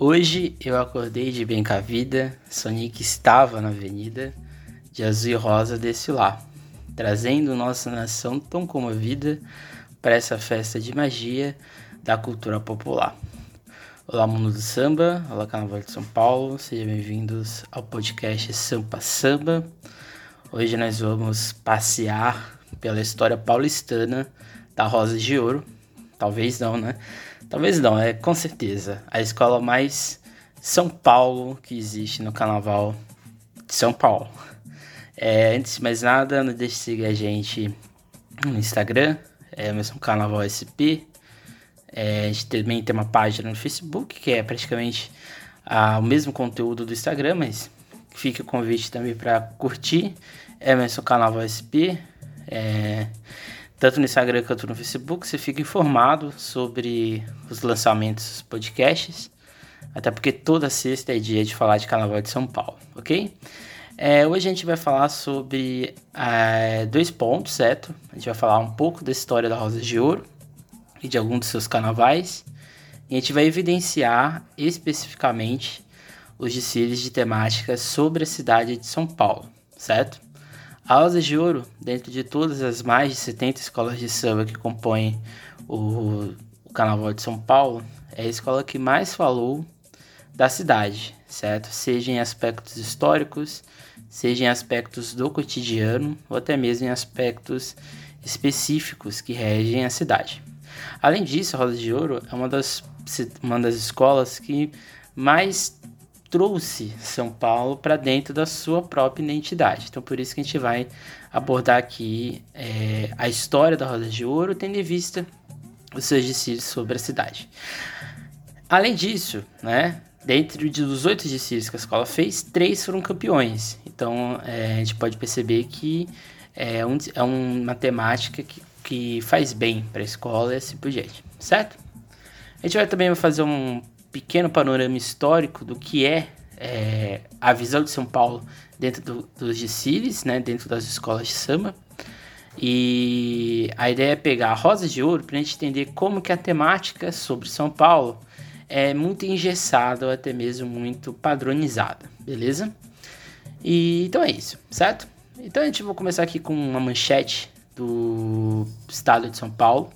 Hoje eu acordei de bem com a vida, que estava na avenida, de azul e rosa desse lá, trazendo nossa nação tão comovida para essa festa de magia da cultura popular. Olá, mundo do samba, olá, Carnaval de São Paulo, sejam bem-vindos ao podcast Sampa Samba. Hoje nós vamos passear pela história paulistana da Rosa de Ouro. Talvez não, né? Talvez não, é com certeza a escola mais São Paulo que existe no Carnaval de São Paulo. É, antes de mais nada, não deixe de seguir a gente no Instagram, é mesmo Carnaval SP. É, a gente também tem uma página no Facebook, que é praticamente ah, o mesmo conteúdo do Instagram, mas fica o convite também para curtir. É mesmo Carnaval SP. É, tanto no Instagram quanto no Facebook, você fica informado sobre os lançamentos dos podcasts, até porque toda sexta é dia de falar de Carnaval de São Paulo, ok? É, hoje a gente vai falar sobre é, dois pontos, certo? A gente vai falar um pouco da história da Rosa de Ouro e de alguns dos seus carnavais, e a gente vai evidenciar especificamente os desfiles de temáticas sobre a cidade de São Paulo, certo? A Rosa de Ouro, dentro de todas as mais de 70 escolas de samba que compõem o, o Carnaval de São Paulo, é a escola que mais falou da cidade, certo? Seja em aspectos históricos, seja em aspectos do cotidiano, ou até mesmo em aspectos específicos que regem a cidade. Além disso, a Rosa de Ouro é uma das, uma das escolas que mais trouxe São Paulo para dentro da sua própria identidade. Então, por isso que a gente vai abordar aqui é, a história da Rosa de Ouro, tendo em vista os seus desfiles sobre a cidade. Além disso, né, dentro dos oito desfiles que a escola fez, três foram campeões. Então, é, a gente pode perceber que é, um, é uma temática que, que faz bem para a escola e assim por diante, certo? A gente vai também fazer um pequeno panorama histórico do que é, é a visão de São Paulo dentro do, dos desfiles, né, dentro das escolas de samba. E a ideia é pegar a Rosa de Ouro para a gente entender como que a temática sobre São Paulo é muito engessada ou até mesmo muito padronizada, beleza? E então é isso, certo? Então a gente vai começar aqui com uma manchete do estado de São Paulo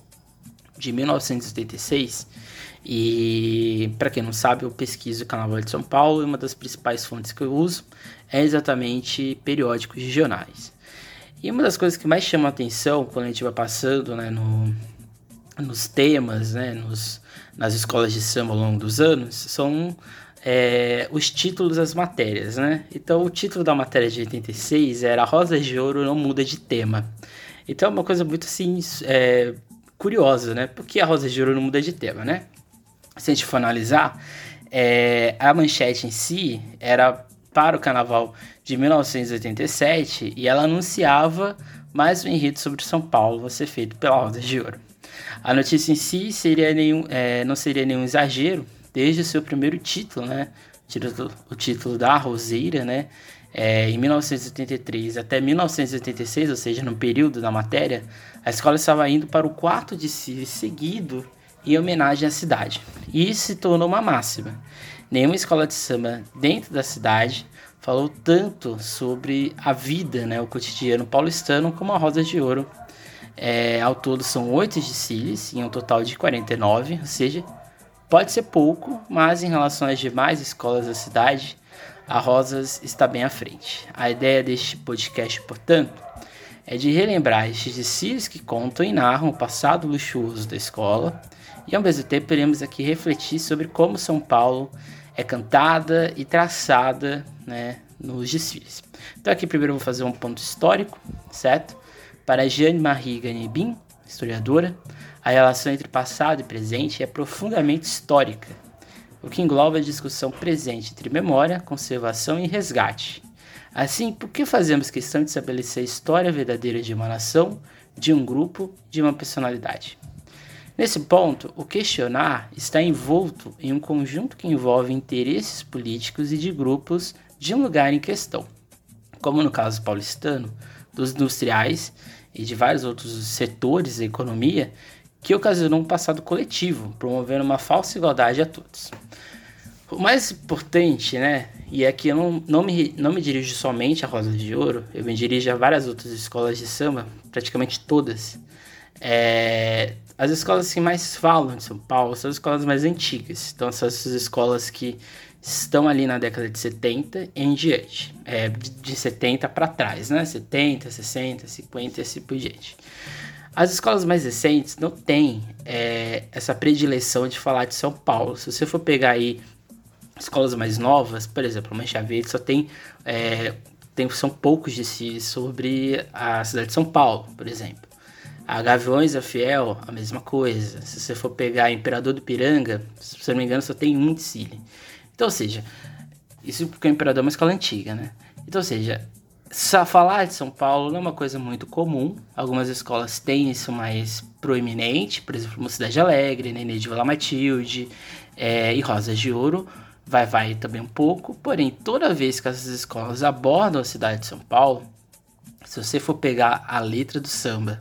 de 1986 e para quem não sabe, eu pesquiso o Carnaval de São Paulo e uma das principais fontes que eu uso é exatamente periódicos regionais. E uma das coisas que mais chama a atenção quando a gente vai passando né, no, nos temas, né, nos, nas escolas de samba ao longo dos anos, são é, os títulos das matérias. Né? Então, o título da matéria de 86 era Rosa de Ouro não muda de tema. Então, é uma coisa muito assim, é, curiosa, né? Por que a Rosa de Ouro não muda de tema, né? Se a gente for analisar, é, a manchete em si era para o carnaval de 1987 e ela anunciava mais um enredo sobre São Paulo a ser feito pela Roda de Ouro. A notícia em si seria nenhum, é, não seria nenhum exagero, desde o seu primeiro título, né? O título da Roseira, né? É, em 1983 até 1986, ou seja, no período da matéria, a escola estava indo para o quarto de si seguido em homenagem à cidade. E isso se tornou uma máxima. Nenhuma escola de samba dentro da cidade falou tanto sobre a vida, né, o cotidiano paulistano, como a Rosa de Ouro. É, ao todo são oito desfiles, em um total de 49, ou seja, pode ser pouco, mas em relação às demais escolas da cidade, a Rosas está bem à frente. A ideia deste podcast, portanto, é de relembrar estes desfiles que contam e narram o passado luxuoso da escola e ao mesmo tempo iremos aqui refletir sobre como São Paulo é cantada e traçada né, nos desfiles. Então aqui primeiro eu vou fazer um ponto histórico, certo? Para Jeanne-Marie Ganebin, historiadora, a relação entre passado e presente é profundamente histórica, o que engloba a discussão presente entre memória, conservação e resgate. Assim, por que fazemos questão de estabelecer a história verdadeira de uma nação, de um grupo, de uma personalidade? Nesse ponto, o questionar está envolto em um conjunto que envolve interesses políticos e de grupos de um lugar em questão, como no caso paulistano, dos industriais e de vários outros setores da economia, que ocasionou um passado coletivo, promovendo uma falsa igualdade a todos. O mais importante, né? E aqui eu não, não, me, não me dirijo somente à Rosa de Ouro, eu me dirijo a várias outras escolas de samba, praticamente todas. É, as escolas que mais falam de São Paulo são as escolas mais antigas. Então, são essas escolas que estão ali na década de 70 em diante. É, de, de 70 para trás, né? 70, 60, 50 e assim por diante. As escolas mais recentes não têm é, essa predileção de falar de São Paulo. Se você for pegar aí escolas mais novas, por exemplo, Mancha Verde só tem, é, tem são poucos de si sobre a cidade de São Paulo, por exemplo. A Gaviões a Fiel, a mesma coisa. Se você for pegar Imperador do Piranga, se não me engano, só tem um de Cile. Então, ou seja, isso porque o Imperador é uma escola antiga, né? Então, ou seja, falar de São Paulo não é uma coisa muito comum. Algumas escolas têm isso mais proeminente, por exemplo, Mocidade Alegre, Nenê de Vila Matilde é, e Rosas de Ouro. Vai, vai também um pouco. Porém, toda vez que essas escolas abordam a cidade de São Paulo, se você for pegar a letra do samba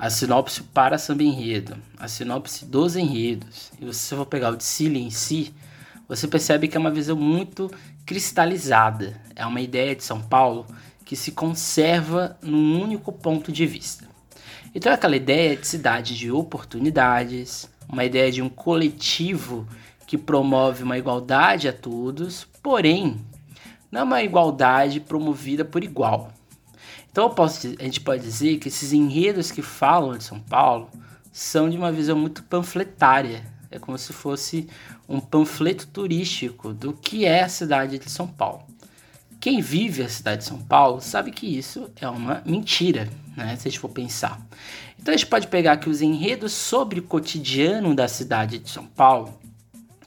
a sinopse para samba enredo, a sinopse dos enredos, e você for pegar o Dicile em si, você percebe que é uma visão muito cristalizada. É uma ideia de São Paulo que se conserva num único ponto de vista. Então é aquela ideia de cidade de oportunidades, uma ideia de um coletivo que promove uma igualdade a todos, porém não é uma igualdade promovida por igual. Então posso, a gente pode dizer que esses enredos que falam de São Paulo são de uma visão muito panfletária. É como se fosse um panfleto turístico do que é a cidade de São Paulo. Quem vive a cidade de São Paulo sabe que isso é uma mentira, né? Se a gente for pensar. Então a gente pode pegar aqui os enredos sobre o cotidiano da cidade de São Paulo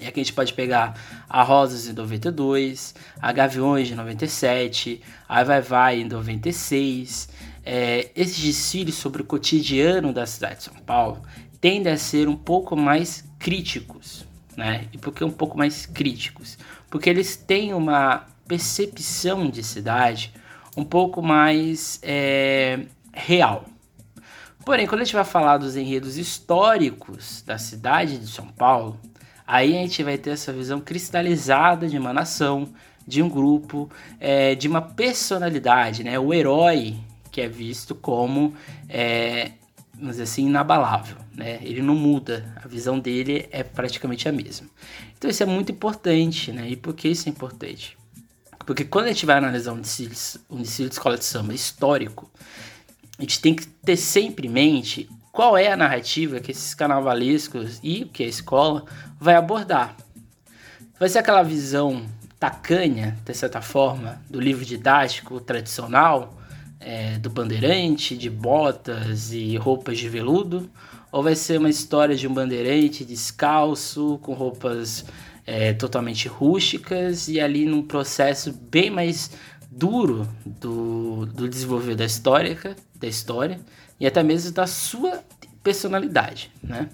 e aqui a gente pode pegar a Rosas em 92, a Gaviões de 97, a Vai Vai em 96. É, esses desfiles sobre o cotidiano da cidade de São Paulo tendem a ser um pouco mais críticos, né? E por que um pouco mais críticos? Porque eles têm uma percepção de cidade um pouco mais é, real. Porém, quando a gente vai falar dos enredos históricos da cidade de São Paulo, Aí a gente vai ter essa visão cristalizada de uma nação, de um grupo, é, de uma personalidade, né? O herói que é visto como, é, vamos dizer assim, inabalável, né? Ele não muda, a visão dele é praticamente a mesma. Então isso é muito importante, né? E por que isso é importante? Porque quando a gente vai analisar um desfile, um desfile de escola de samba histórico, a gente tem que ter sempre em mente qual é a narrativa que esses carnavalescos e que a escola vai abordar. Vai ser aquela visão tacanha, de certa forma, do livro didático tradicional, é, do bandeirante, de botas e roupas de veludo, ou vai ser uma história de um bandeirante descalço, com roupas é, totalmente rústicas e ali num processo bem mais duro do, do desenvolver da história, da história e até mesmo da sua personalidade, né?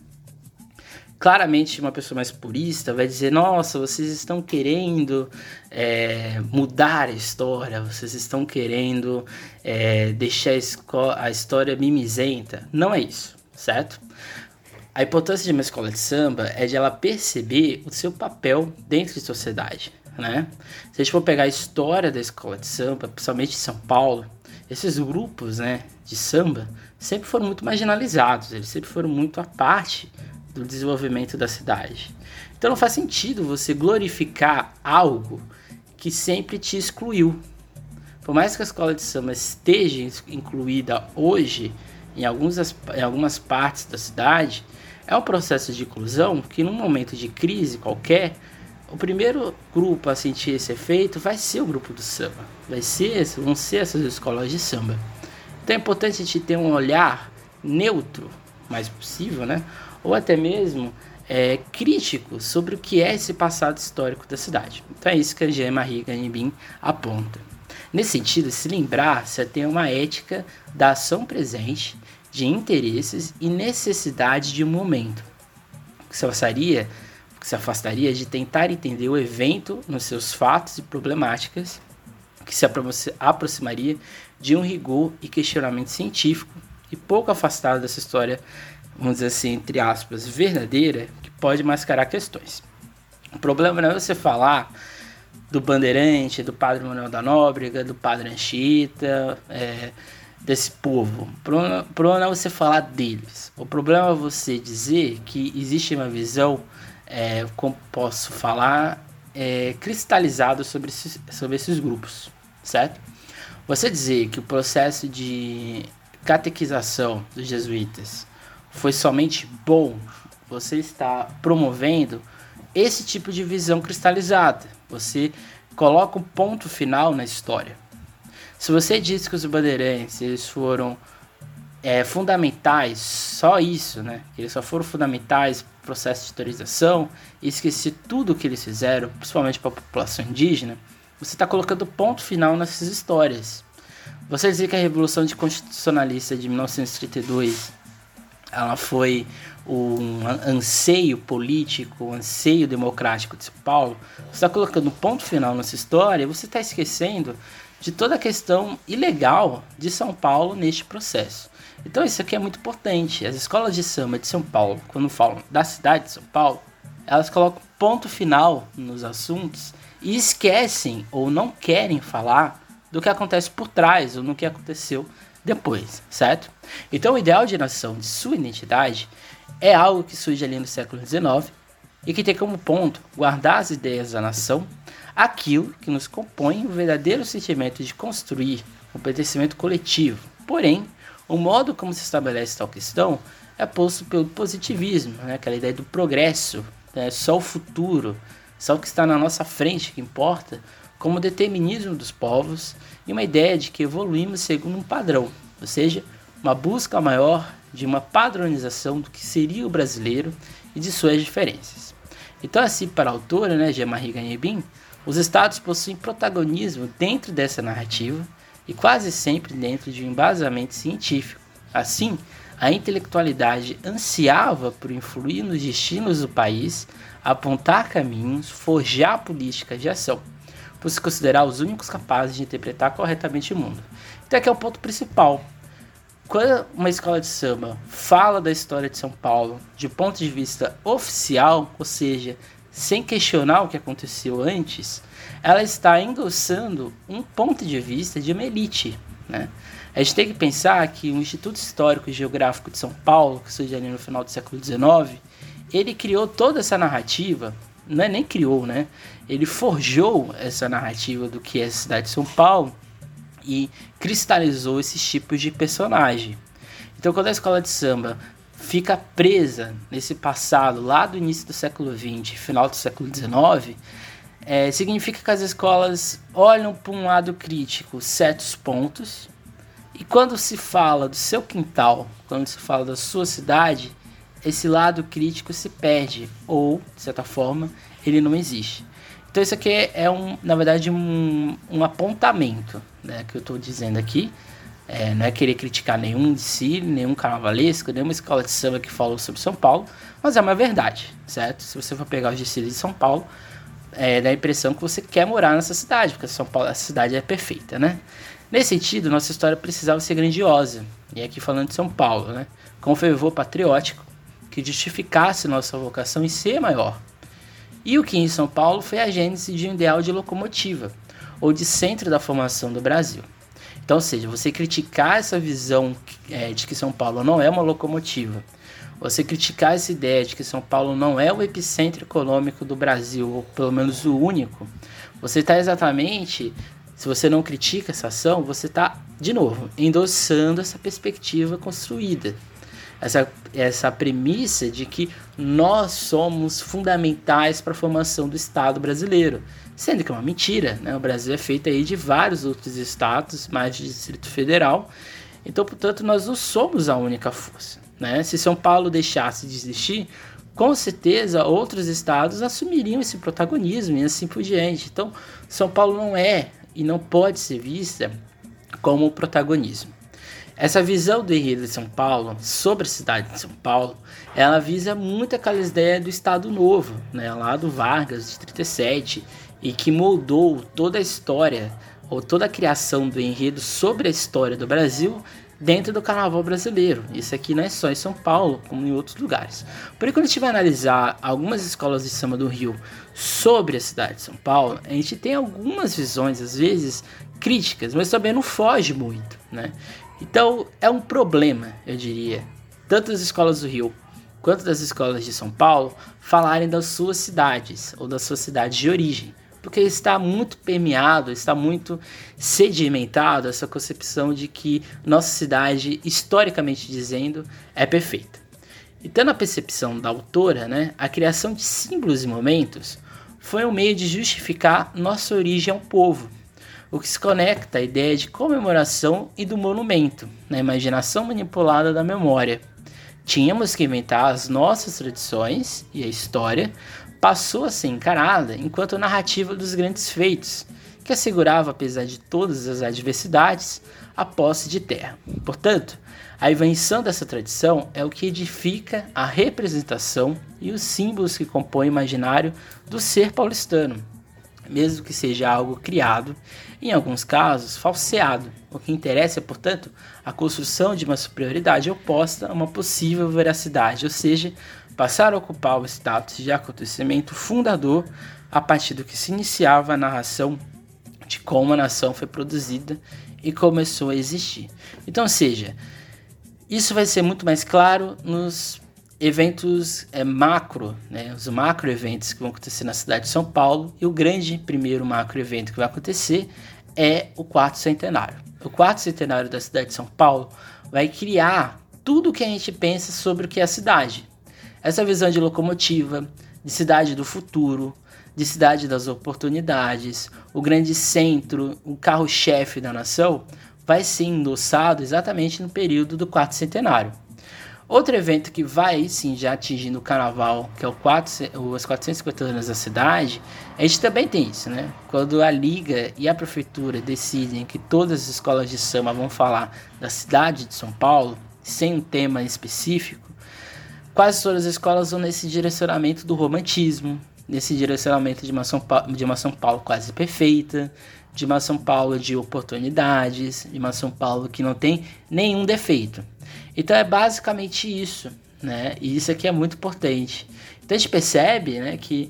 Claramente, uma pessoa mais purista vai dizer: Nossa, vocês estão querendo é, mudar a história, vocês estão querendo é, deixar a, a história mimizenta. Não é isso, certo? A importância de uma escola de samba é de ela perceber o seu papel dentro de sociedade, né? Se a gente for pegar a história da escola de samba, principalmente em São Paulo, esses grupos, né, de samba sempre foram muito marginalizados, eles sempre foram muito à parte do desenvolvimento da cidade. Então não faz sentido você glorificar algo que sempre te excluiu. Por mais que a escola de samba esteja incluída hoje em, alguns, em algumas partes da cidade, é um processo de inclusão que num momento de crise qualquer, o primeiro grupo a sentir esse efeito vai ser o grupo do samba, vai ser, vão ser essas escolas de samba. Então é importante a gente ter um olhar neutro, mais possível, né? Ou até mesmo é, crítico sobre o que é esse passado histórico da cidade. Então é isso que a Jean-Marie Ganibin aponta. Nesse sentido, se lembrar, se tem uma ética da ação presente, de interesses e necessidade de um momento. Que se afastaria, que se afastaria de tentar entender o evento nos seus fatos e problemáticas, que se aproximaria de um rigor e questionamento científico e pouco afastado dessa história, vamos dizer assim, entre aspas, verdadeira, que pode mascarar questões. O problema não é você falar do Bandeirante, do Padre Manuel da Nóbrega, do Padre Anchieta, é, desse povo. O problema não é você falar deles. O problema é você dizer que existe uma visão, é, como posso falar, é, cristalizada sobre esses, sobre esses grupos, certo? Você dizer que o processo de catequização dos jesuítas foi somente bom, você está promovendo esse tipo de visão cristalizada. Você coloca um ponto final na história. Se você diz que os bandeirantes foram é, fundamentais, só isso, né? Eles só foram fundamentais para o processo de historização e esqueci tudo o que eles fizeram, principalmente para a população indígena, você está colocando ponto final nessas histórias. Você dizer que a Revolução de Constitucionalista de 1932 ela foi um anseio político, um anseio democrático de São Paulo, você está colocando ponto final nessa história, você está esquecendo de toda a questão ilegal de São Paulo neste processo. Então isso aqui é muito importante. As escolas de samba de São Paulo, quando falam da cidade de São Paulo, elas colocam ponto final nos assuntos e esquecem ou não querem falar do que acontece por trás ou no que aconteceu depois, certo? Então o ideal de nação de sua identidade é algo que surge ali no século XIX e que tem como ponto guardar as ideias da nação, aquilo que nos compõe o verdadeiro sentimento de construir um pertencimento coletivo. Porém, o modo como se estabelece tal questão é posto pelo positivismo, né? aquela ideia do progresso, né? só o futuro, só o que está na nossa frente que importa, como o determinismo dos povos e uma ideia de que evoluímos segundo um padrão, ou seja, uma busca maior de uma padronização do que seria o brasileiro e de suas diferenças. Então, assim, para a autora, né, Jean-Marie Gagnebin, os estados possuem protagonismo dentro dessa narrativa e quase sempre dentro de um embasamento científico. Assim, a intelectualidade ansiava por influir nos destinos do país, apontar caminhos, forjar políticas de ação, por se considerar os únicos capazes de interpretar corretamente o mundo. Então, aqui é o ponto principal quando uma escola de samba fala da história de São Paulo de ponto de vista oficial, ou seja, sem questionar o que aconteceu antes, ela está endossando um ponto de vista de uma elite. Né? A gente tem que pensar que o Instituto Histórico e Geográfico de São Paulo, que surgiu ali no final do século XIX, ele criou toda essa narrativa, não é nem criou, né? Ele forjou essa narrativa do que é a cidade de São Paulo e cristalizou esses tipos de personagem. Então, quando a escola de samba fica presa nesse passado lá do início do século XX, final do século XIX, é, significa que as escolas olham para um lado crítico certos pontos e quando se fala do seu quintal, quando se fala da sua cidade, esse lado crítico se perde ou, de certa forma, ele não existe. Então isso aqui é, um, na verdade, um, um apontamento né, que eu estou dizendo aqui. É, não é querer criticar nenhum de si, nenhum carnavalesco, nenhuma escola de samba que falou sobre São Paulo, mas é uma verdade, certo? Se você for pegar os desfiles de São Paulo, é, dá a impressão que você quer morar nessa cidade, porque São Paulo, essa cidade é perfeita, né? Nesse sentido, nossa história precisava ser grandiosa, e aqui falando de São Paulo, né? Com um fervor patriótico que justificasse nossa vocação em ser maior, e o que em São Paulo foi a gênese de um ideal de locomotiva, ou de centro da formação do Brasil. Então, ou seja, você criticar essa visão é, de que São Paulo não é uma locomotiva, você criticar essa ideia de que São Paulo não é o epicentro econômico do Brasil, ou pelo menos o único, você está exatamente, se você não critica essa ação, você está, de novo, endossando essa perspectiva construída essa, essa premissa de que nós somos fundamentais para a formação do Estado brasileiro, sendo que é uma mentira. Né? O Brasil é feito aí de vários outros estados, mais de Distrito Federal, então, portanto, nós não somos a única força. Né? Se São Paulo deixasse de existir, com certeza outros estados assumiriam esse protagonismo e assim por diante. Então, São Paulo não é e não pode ser vista como protagonismo. Essa visão do enredo de São Paulo sobre a cidade de São Paulo, ela visa muito aquela ideia do Estado Novo, né, lá do Vargas de 37, e que moldou toda a história ou toda a criação do enredo sobre a história do Brasil dentro do carnaval brasileiro. Isso aqui não é só em São Paulo, como em outros lugares. Porém, quando a gente vai analisar algumas escolas de samba do Rio sobre a cidade de São Paulo, a gente tem algumas visões, às vezes, críticas, mas também não foge muito, né? Então, é um problema, eu diria, tanto das escolas do Rio quanto das escolas de São Paulo falarem das suas cidades ou das suas cidades de origem porque está muito permeado, está muito sedimentado essa concepção de que nossa cidade, historicamente dizendo, é perfeita. E tendo a percepção da autora, né, a criação de símbolos e momentos foi um meio de justificar nossa origem ao povo, o que se conecta à ideia de comemoração e do monumento, na imaginação manipulada da memória. Tínhamos que inventar as nossas tradições e a história passou a ser encarada enquanto narrativa dos grandes feitos, que assegurava, apesar de todas as adversidades, a posse de terra. Portanto, a invenção dessa tradição é o que edifica a representação e os símbolos que compõem o imaginário do ser paulistano, mesmo que seja algo criado, em alguns casos falseado. O que interessa é, portanto, a construção de uma superioridade oposta a uma possível veracidade, ou seja, passar a ocupar o status de acontecimento fundador a partir do que se iniciava a narração de como a nação foi produzida e começou a existir. Então, seja, isso vai ser muito mais claro nos eventos é, macro, né, os macro eventos que vão acontecer na cidade de São Paulo e o grande primeiro macro evento que vai acontecer é o quarto centenário. O quarto centenário da cidade de São Paulo vai criar tudo o que a gente pensa sobre o que é a cidade. Essa visão de locomotiva, de cidade do futuro, de cidade das oportunidades, o grande centro, o carro-chefe da nação, vai ser endossado exatamente no período do quarto centenário. Outro evento que vai sim já atingindo o carnaval, que é o 4, os 450 anos da cidade, a gente também tem isso, né? Quando a Liga e a Prefeitura decidem que todas as escolas de samba vão falar da cidade de São Paulo, sem um tema específico, quase todas as escolas vão nesse direcionamento do romantismo, nesse direcionamento de uma São Paulo, de uma São Paulo quase perfeita, de uma São Paulo de oportunidades, de uma São Paulo que não tem nenhum defeito. Então é basicamente isso, né? E isso aqui é muito importante. Então a gente percebe, né, que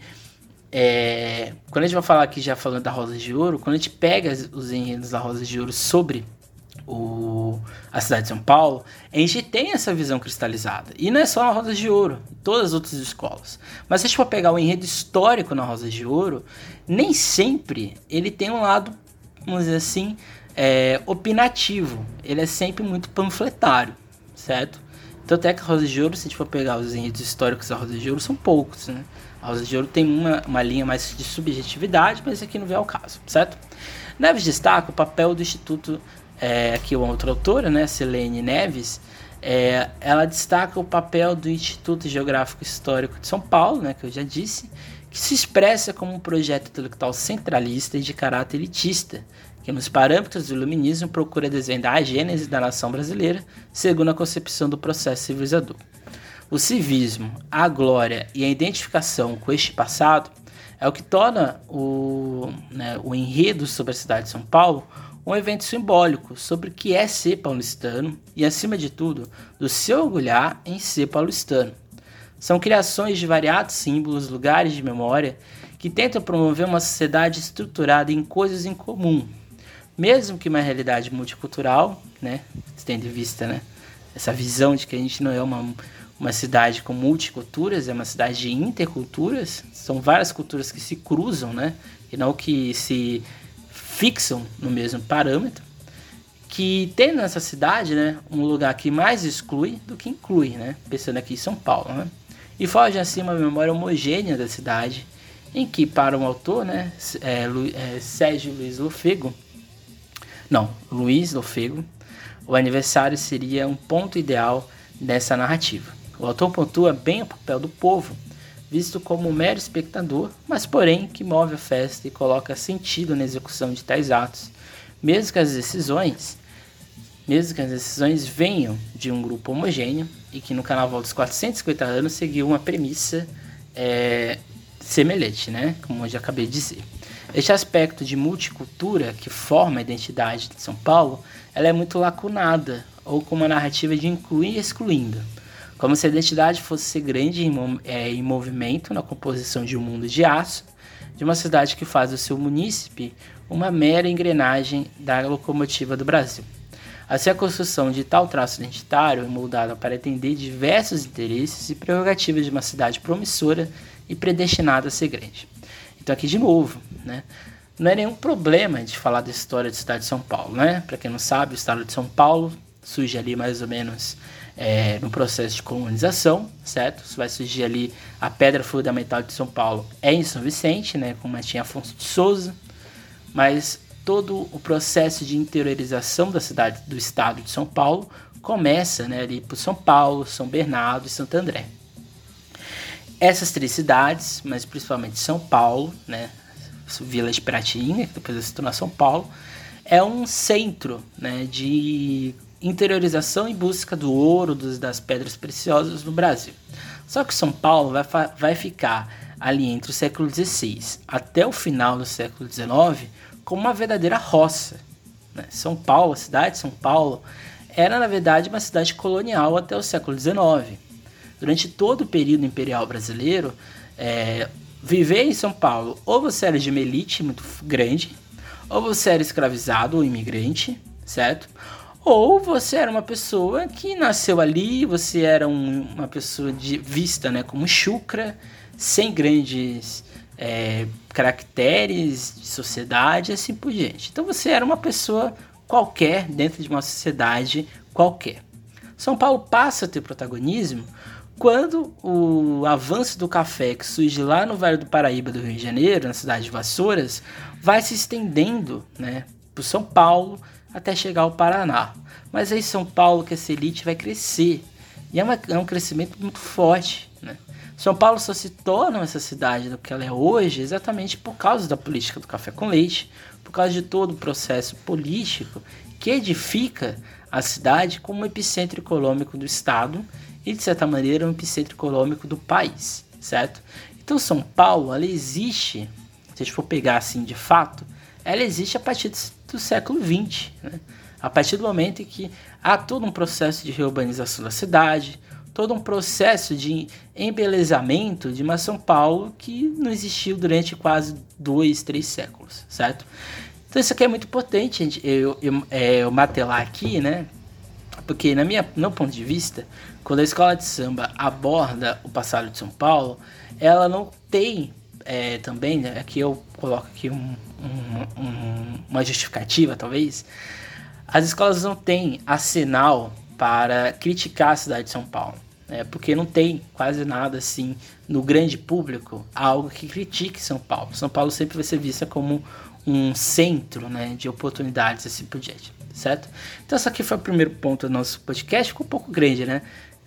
é, quando a gente vai falar aqui já falando da Rosa de Ouro, quando a gente pega os enredos da Rosa de Ouro sobre o, a cidade de São Paulo, a gente tem essa visão cristalizada. E não é só na Rosa de Ouro, em todas as outras escolas. Mas se a gente for pegar o enredo histórico na Rosa de Ouro, nem sempre ele tem um lado, vamos dizer assim, é, opinativo. Ele é sempre muito panfletário, certo? Tanto é que a Rosa de Ouro, se a gente for pegar os enredos históricos da Rosa de Ouro, são poucos, né? A Rosa de Ouro tem uma, uma linha mais de subjetividade, mas aqui não vem ao caso, certo? Neves destaca o papel do Instituto é, aqui uma outra autora, né, Selene Neves, é, ela destaca o papel do Instituto Geográfico Histórico de São Paulo, né, que eu já disse, que se expressa como um projeto intelectual centralista e de caráter elitista, que nos parâmetros do iluminismo procura desvendar a gênese da nação brasileira segundo a concepção do processo civilizador. O civismo, a glória e a identificação com este passado é o que torna o, né, o enredo sobre a cidade de São Paulo um evento simbólico sobre o que é ser paulistano e, acima de tudo, do se orgulhar em ser paulistano. São criações de variados símbolos, lugares de memória, que tentam promover uma sociedade estruturada em coisas em comum, mesmo que uma realidade multicultural, né, tendo em vista né, essa visão de que a gente não é uma, uma cidade com multiculturas, é uma cidade de interculturas, são várias culturas que se cruzam, né, e não que se fixam no mesmo parâmetro, que tem nessa cidade né, um lugar que mais exclui do que inclui, né, pensando aqui em São Paulo. Né, e foge assim uma memória homogênea da cidade, em que para um autor, né, é, é, Sérgio Luiz Lofego, não, Luiz Lofego, o aniversário seria um ponto ideal dessa narrativa. O autor pontua bem o papel do povo visto como um mero espectador, mas porém que move a festa e coloca sentido na execução de tais atos, mesmo que as decisões, mesmo que as decisões venham de um grupo homogêneo e que no Carnaval dos 450 anos seguiu uma premissa é, semelhante, né? Como eu já acabei de dizer. Este aspecto de multicultura que forma a identidade de São Paulo, ela é muito lacunada ou com uma narrativa de incluir e excluindo, como se a identidade fosse ser grande em, é, em movimento na composição de um mundo de aço, de uma cidade que faz do seu munícipe uma mera engrenagem da locomotiva do Brasil. Assim, a construção de tal traço identitário é moldada para atender diversos interesses e prerrogativas de uma cidade promissora e predestinada a ser grande. Então, aqui de novo, né? não é nenhum problema de falar da história da cidade de São Paulo, né? Para quem não sabe, o estado de São Paulo surge ali mais ou menos é, no processo de colonização, certo? Isso vai surgir ali a pedra fundamental de São Paulo é em São Vicente, né? Com Martim Afonso de Souza, mas todo o processo de interiorização da cidade, do estado de São Paulo, começa né, ali por São Paulo, São Bernardo e Santo André. Essas três cidades, mas principalmente São Paulo, né, Vila de Pratinha, que depois se torna São Paulo, é um centro né, de interiorização e busca do ouro, dos, das pedras preciosas no Brasil. Só que São Paulo vai, vai ficar ali entre o século XVI até o final do século XIX como uma verdadeira roça. Né? São Paulo, a cidade de São Paulo, era na verdade uma cidade colonial até o século XIX. Durante todo o período imperial brasileiro, é, viver em São Paulo, ou você era de uma elite muito grande, ou você era escravizado ou imigrante, certo? Ou você era uma pessoa que nasceu ali, você era um, uma pessoa de, vista né, como chucra, sem grandes é, caracteres de sociedade assim por diante. Então você era uma pessoa qualquer dentro de uma sociedade qualquer. São Paulo passa a ter protagonismo quando o avanço do café que surge lá no Vale do Paraíba do Rio de Janeiro, na cidade de Vassouras, vai se estendendo né, para São Paulo até chegar ao Paraná. Mas aí São Paulo, que essa elite vai crescer. E é, uma, é um crescimento muito forte. Né? São Paulo só se torna essa cidade do que ela é hoje exatamente por causa da política do café com leite, por causa de todo o processo político que edifica a cidade como um epicentro econômico do Estado e, de certa maneira, um epicentro econômico do país, certo? Então, São Paulo, ela existe, se a gente for pegar assim de fato, ela existe a partir do século XX, né? a partir do momento em que há todo um processo de reurbanização da cidade, todo um processo de embelezamento de uma São Paulo que não existiu durante quase dois, três séculos, certo? Então isso aqui é muito importante gente, eu, eu, é, eu matelar aqui, né? Porque na minha, no meu ponto de vista, quando a escola de samba aborda o passado de São Paulo, ela não tem é, também, né, aqui eu coloco aqui um, um, um, uma justificativa talvez, as escolas não têm arsenal para criticar a cidade de São Paulo. Né, porque não tem quase nada assim no grande público algo que critique São Paulo. São Paulo sempre vai ser vista como um centro né, de oportunidades assim por diante, certo? Então, esse aqui foi o primeiro ponto do nosso podcast, ficou um pouco grande, né?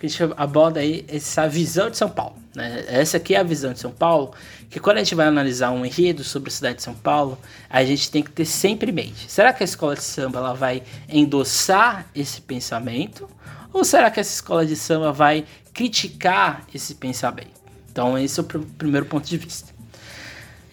A gente aborda aí essa visão de São Paulo. Né? Essa aqui é a visão de São Paulo, que quando a gente vai analisar um enredo sobre a cidade de São Paulo, a gente tem que ter sempre em mente. Será que a escola de samba ela vai endossar esse pensamento? Ou será que essa escola de samba vai criticar esse pensamento? Então esse é o pr primeiro ponto de vista.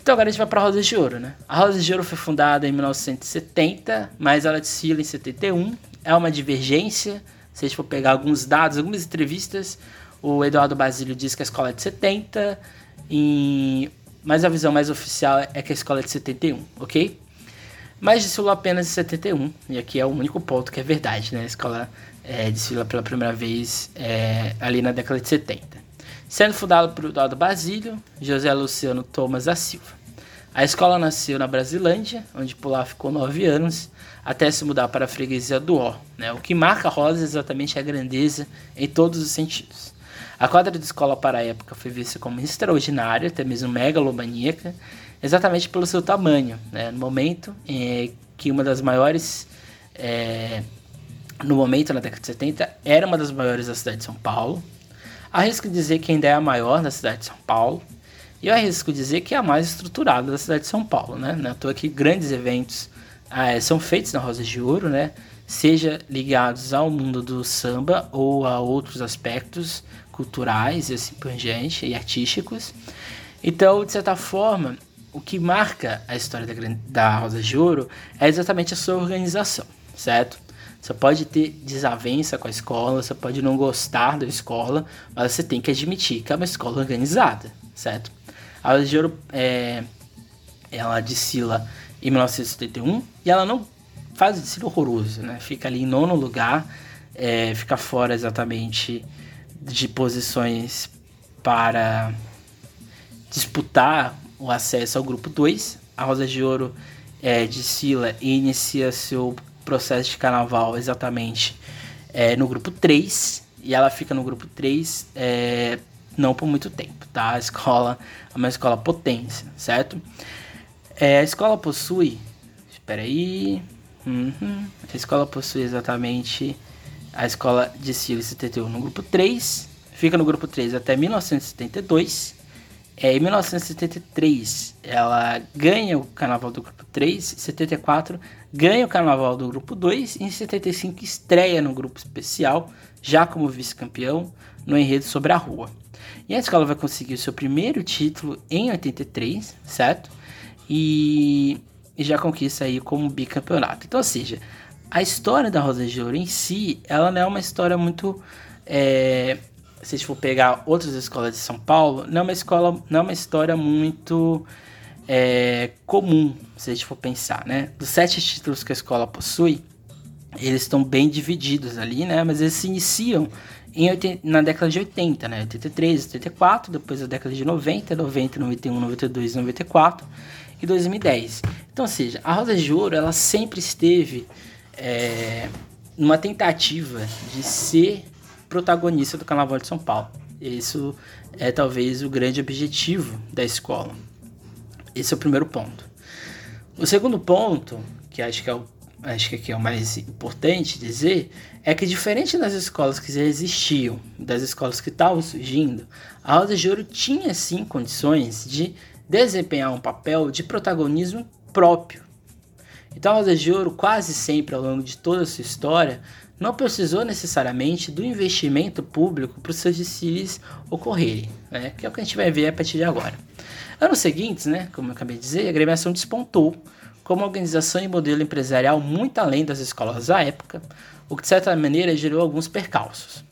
Então agora a gente vai para a Rosa de Ouro, né? A Rosa de Ouro foi fundada em 1970, mas ela desfila em 71. É uma divergência se a gente for pegar alguns dados, algumas entrevistas, o Eduardo Basílio diz que a escola é de 70, e... mas a visão mais oficial é que a escola é de 71, ok? Mas desfilou apenas em 71, e aqui é o único ponto que é verdade, né? A escola é, desfila pela primeira vez é, ali na década de 70. Sendo fundada por Eduardo Basílio, José Luciano Thomas da Silva. A escola nasceu na Brasilândia, onde lá ficou nove anos, até se mudar para a freguesia do Ó. Né? O que marca Rosa é exatamente a grandeza em todos os sentidos. A quadra de escola para a época foi vista como extraordinária, até mesmo megalomaníaca, exatamente pelo seu tamanho. Né? No momento em que uma das maiores. É, no momento, na década de 70, era uma das maiores da cidade de São Paulo. Arrisco dizer que ainda é a maior da cidade de São Paulo. E eu arrisco dizer que é a mais estruturada da cidade de São Paulo. Né? Não é que grandes eventos ah, são feitos na Rosa de Ouro, né? Seja ligados ao mundo do samba ou a outros aspectos culturais e assim por diante, e artísticos. Então, de certa forma, o que marca a história da, da Rosa de Ouro é exatamente a sua organização, certo? Você pode ter desavença com a escola, você pode não gostar da escola, mas você tem que admitir que é uma escola organizada, certo? A Rosa de Ouro, é, ela desfila em 1971 e ela não faz o desfile horroroso, né? Fica ali em nono lugar, é, fica fora exatamente de posições para disputar o acesso ao grupo 2. A Rosa de Ouro é, desfila e inicia seu processo de carnaval exatamente é, no grupo 3. E ela fica no grupo 3 é, não por muito tempo, tá? A escola é uma escola potência, certo? É, a escola possui. Espera aí. Uhum, a escola possui exatamente a escola de Cílio 71 no grupo 3, fica no grupo 3 até 1972. É, em 1973, ela ganha o carnaval do grupo 3, em 74 ganha o carnaval do grupo 2 e em 75 estreia no grupo especial, já como vice-campeão, no enredo sobre a rua. E a escola vai conseguir o seu primeiro título em 83, certo? E, e já conquista aí como bicampeonato. Então, ou seja, a história da Rosa de Ouro em si, ela não é uma história muito. É, se a gente for pegar outras escolas de São Paulo, não é uma escola, não é uma história muito é, comum, se a gente for pensar, né? Dos sete títulos que a escola possui, eles estão bem divididos ali, né? Mas eles se iniciam em 80, na década de 80, né? 83, 84, depois a década de 90, 90, 91, 92, 94 e 2010. Então, ou seja, a Rosa de Ouro, ela sempre esteve é, numa tentativa de ser protagonista do Carnaval de São Paulo. Isso é talvez o grande objetivo da escola. Esse é o primeiro ponto. O segundo ponto, que acho que é o, acho que aqui é o mais importante dizer, é que diferente das escolas que já existiam, das escolas que estavam surgindo, a Rosa de Ouro tinha sim condições de desempenhar um papel de protagonismo próprio então, a Rosa de Ouro, quase sempre ao longo de toda a sua história, não precisou necessariamente do investimento público para os seus desfiles ocorrerem, né? que é o que a gente vai ver a partir de agora. Anos seguintes, né, como eu acabei de dizer, a agremiação despontou como organização e modelo empresarial muito além das escolas da época, o que de certa maneira gerou alguns percalços.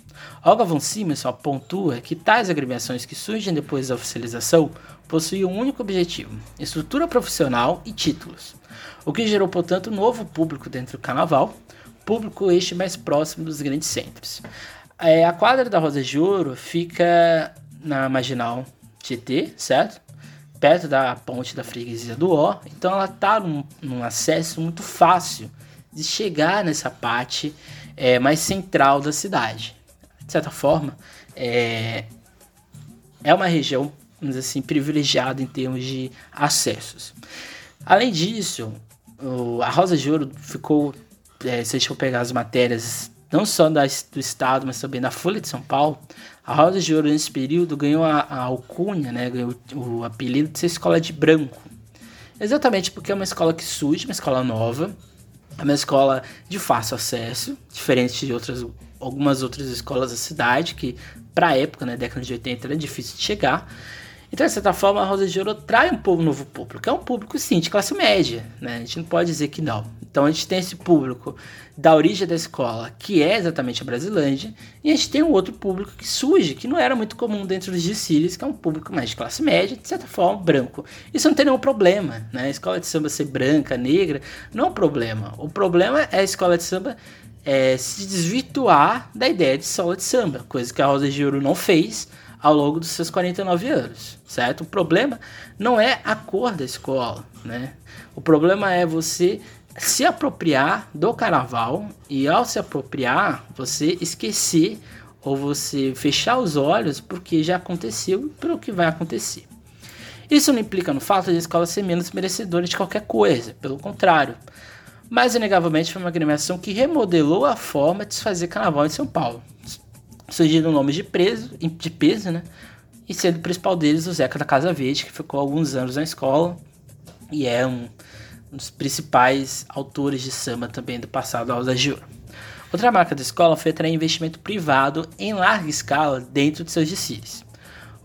Olga von Simonson pontua que tais agremiações que surgem depois da oficialização possuem um único objetivo: estrutura profissional e títulos, o que gerou, portanto, um novo público dentro do carnaval, público este mais próximo dos grandes centros. É, a quadra da Rosa de Ouro fica na marginal Tietê, certo? Perto da ponte da freguesia do Ó, então ela está num, num, acesso muito fácil de chegar nessa parte é, mais central da cidade. De certa forma, é, é uma região, vamos dizer assim, privilegiada em termos de acessos. Além disso, o, a Rosa de Ouro ficou, é, se a gente for pegar as matérias, não só da, do Estado, mas também da Folha de São Paulo, a Rosa de Ouro nesse período ganhou a, a alcunha, né, ganhou o, o apelido de ser escola de branco. Exatamente porque é uma escola que surge, uma escola nova, é uma escola de fácil acesso, diferente de outras algumas outras escolas da cidade, que para a época, né, década de 80, era difícil de chegar. Então, de certa forma, a Rosa de Ouro atrai um pouco novo público. É um público, sim, de classe média, né? A gente não pode dizer que não. Então, a gente tem esse público da origem da escola, que é exatamente a Brasilândia, e a gente tem um outro público que surge, que não era muito comum dentro dos desfiles, que é um público mais de classe média, de certa forma, branco. Isso não tem nenhum problema, né? A escola de samba ser branca, negra, não é um problema. O problema é a escola de samba é, se desvirtuar da ideia de escola de samba, coisa que a Rosa de Ouro não fez, ao longo dos seus 49 anos, certo? O problema não é a cor da escola, né? O problema é você se apropriar do carnaval e ao se apropriar, você esquecer ou você fechar os olhos porque já aconteceu e pelo que vai acontecer. Isso não implica no fato de a escola ser menos merecedora de qualquer coisa, pelo contrário. Mas, inegavelmente, foi uma agremiação que remodelou a forma de se fazer carnaval em São Paulo surgiram nomes de, preso, de peso, né? E sendo o principal deles o Zeca da Casa Verde, que ficou alguns anos na escola e é um, um dos principais autores de samba também do passado da Alza de Ouro. Outra marca da escola foi atrair investimento privado em larga escala dentro de seus desfiles.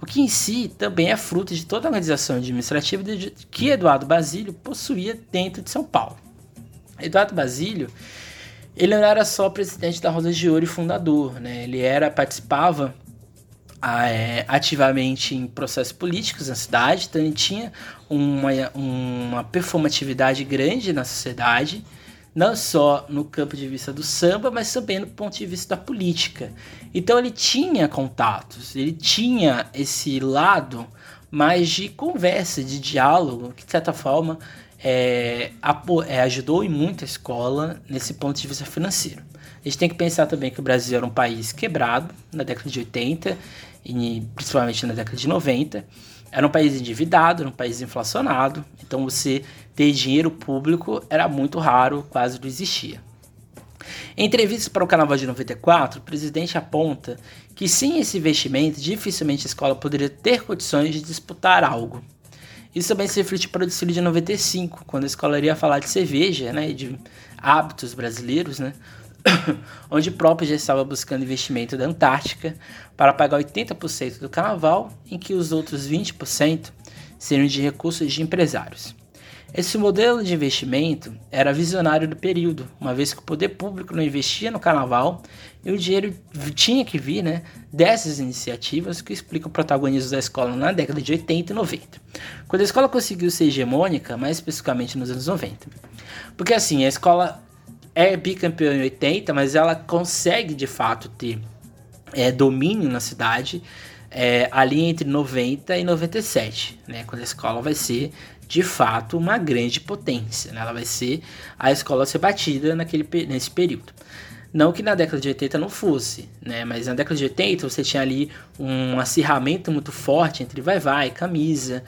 O que em si também é fruto de toda a organização administrativa que Eduardo Basílio possuía dentro de São Paulo. Eduardo Basílio ele não era só presidente da Rosa de Ouro e fundador, né? Ele era participava é, ativamente em processos políticos na cidade, então ele tinha uma, uma performatividade grande na sociedade, não só no campo de vista do samba, mas também no ponto de vista da política. Então ele tinha contatos, ele tinha esse lado mais de conversa, de diálogo, que de certa forma é, é, ajudou em muito a escola nesse ponto de vista financeiro. A gente tem que pensar também que o Brasil era um país quebrado na década de 80 e principalmente na década de 90. Era um país endividado, era um país inflacionado, então você ter dinheiro público era muito raro, quase não existia. Em entrevista para o Carnaval de 94, o presidente aponta que sem esse investimento, dificilmente a escola poderia ter condições de disputar algo. Isso também se reflete para o desfile de 95, quando a escola iria falar de cerveja né, de hábitos brasileiros, né, onde o próprio já estava buscando investimento da Antártica para pagar 80% do carnaval, em que os outros 20% seriam de recursos de empresários. Esse modelo de investimento era visionário do período, uma vez que o poder público não investia no carnaval e o dinheiro tinha que vir né, dessas iniciativas que explicam o protagonismo da escola na década de 80 e 90, quando a escola conseguiu ser hegemônica, mais especificamente nos anos 90. Porque assim, a escola é bicampeã em 80, mas ela consegue de fato ter é, domínio na cidade é, ali entre 90 e 97, né, quando a escola vai ser de fato uma grande potência. Né? Ela vai ser a escola a ser batida naquele, nesse período. Não que na década de 80 não fosse, né? Mas na década de 80 você tinha ali um acirramento muito forte entre Vai Vai, Camisa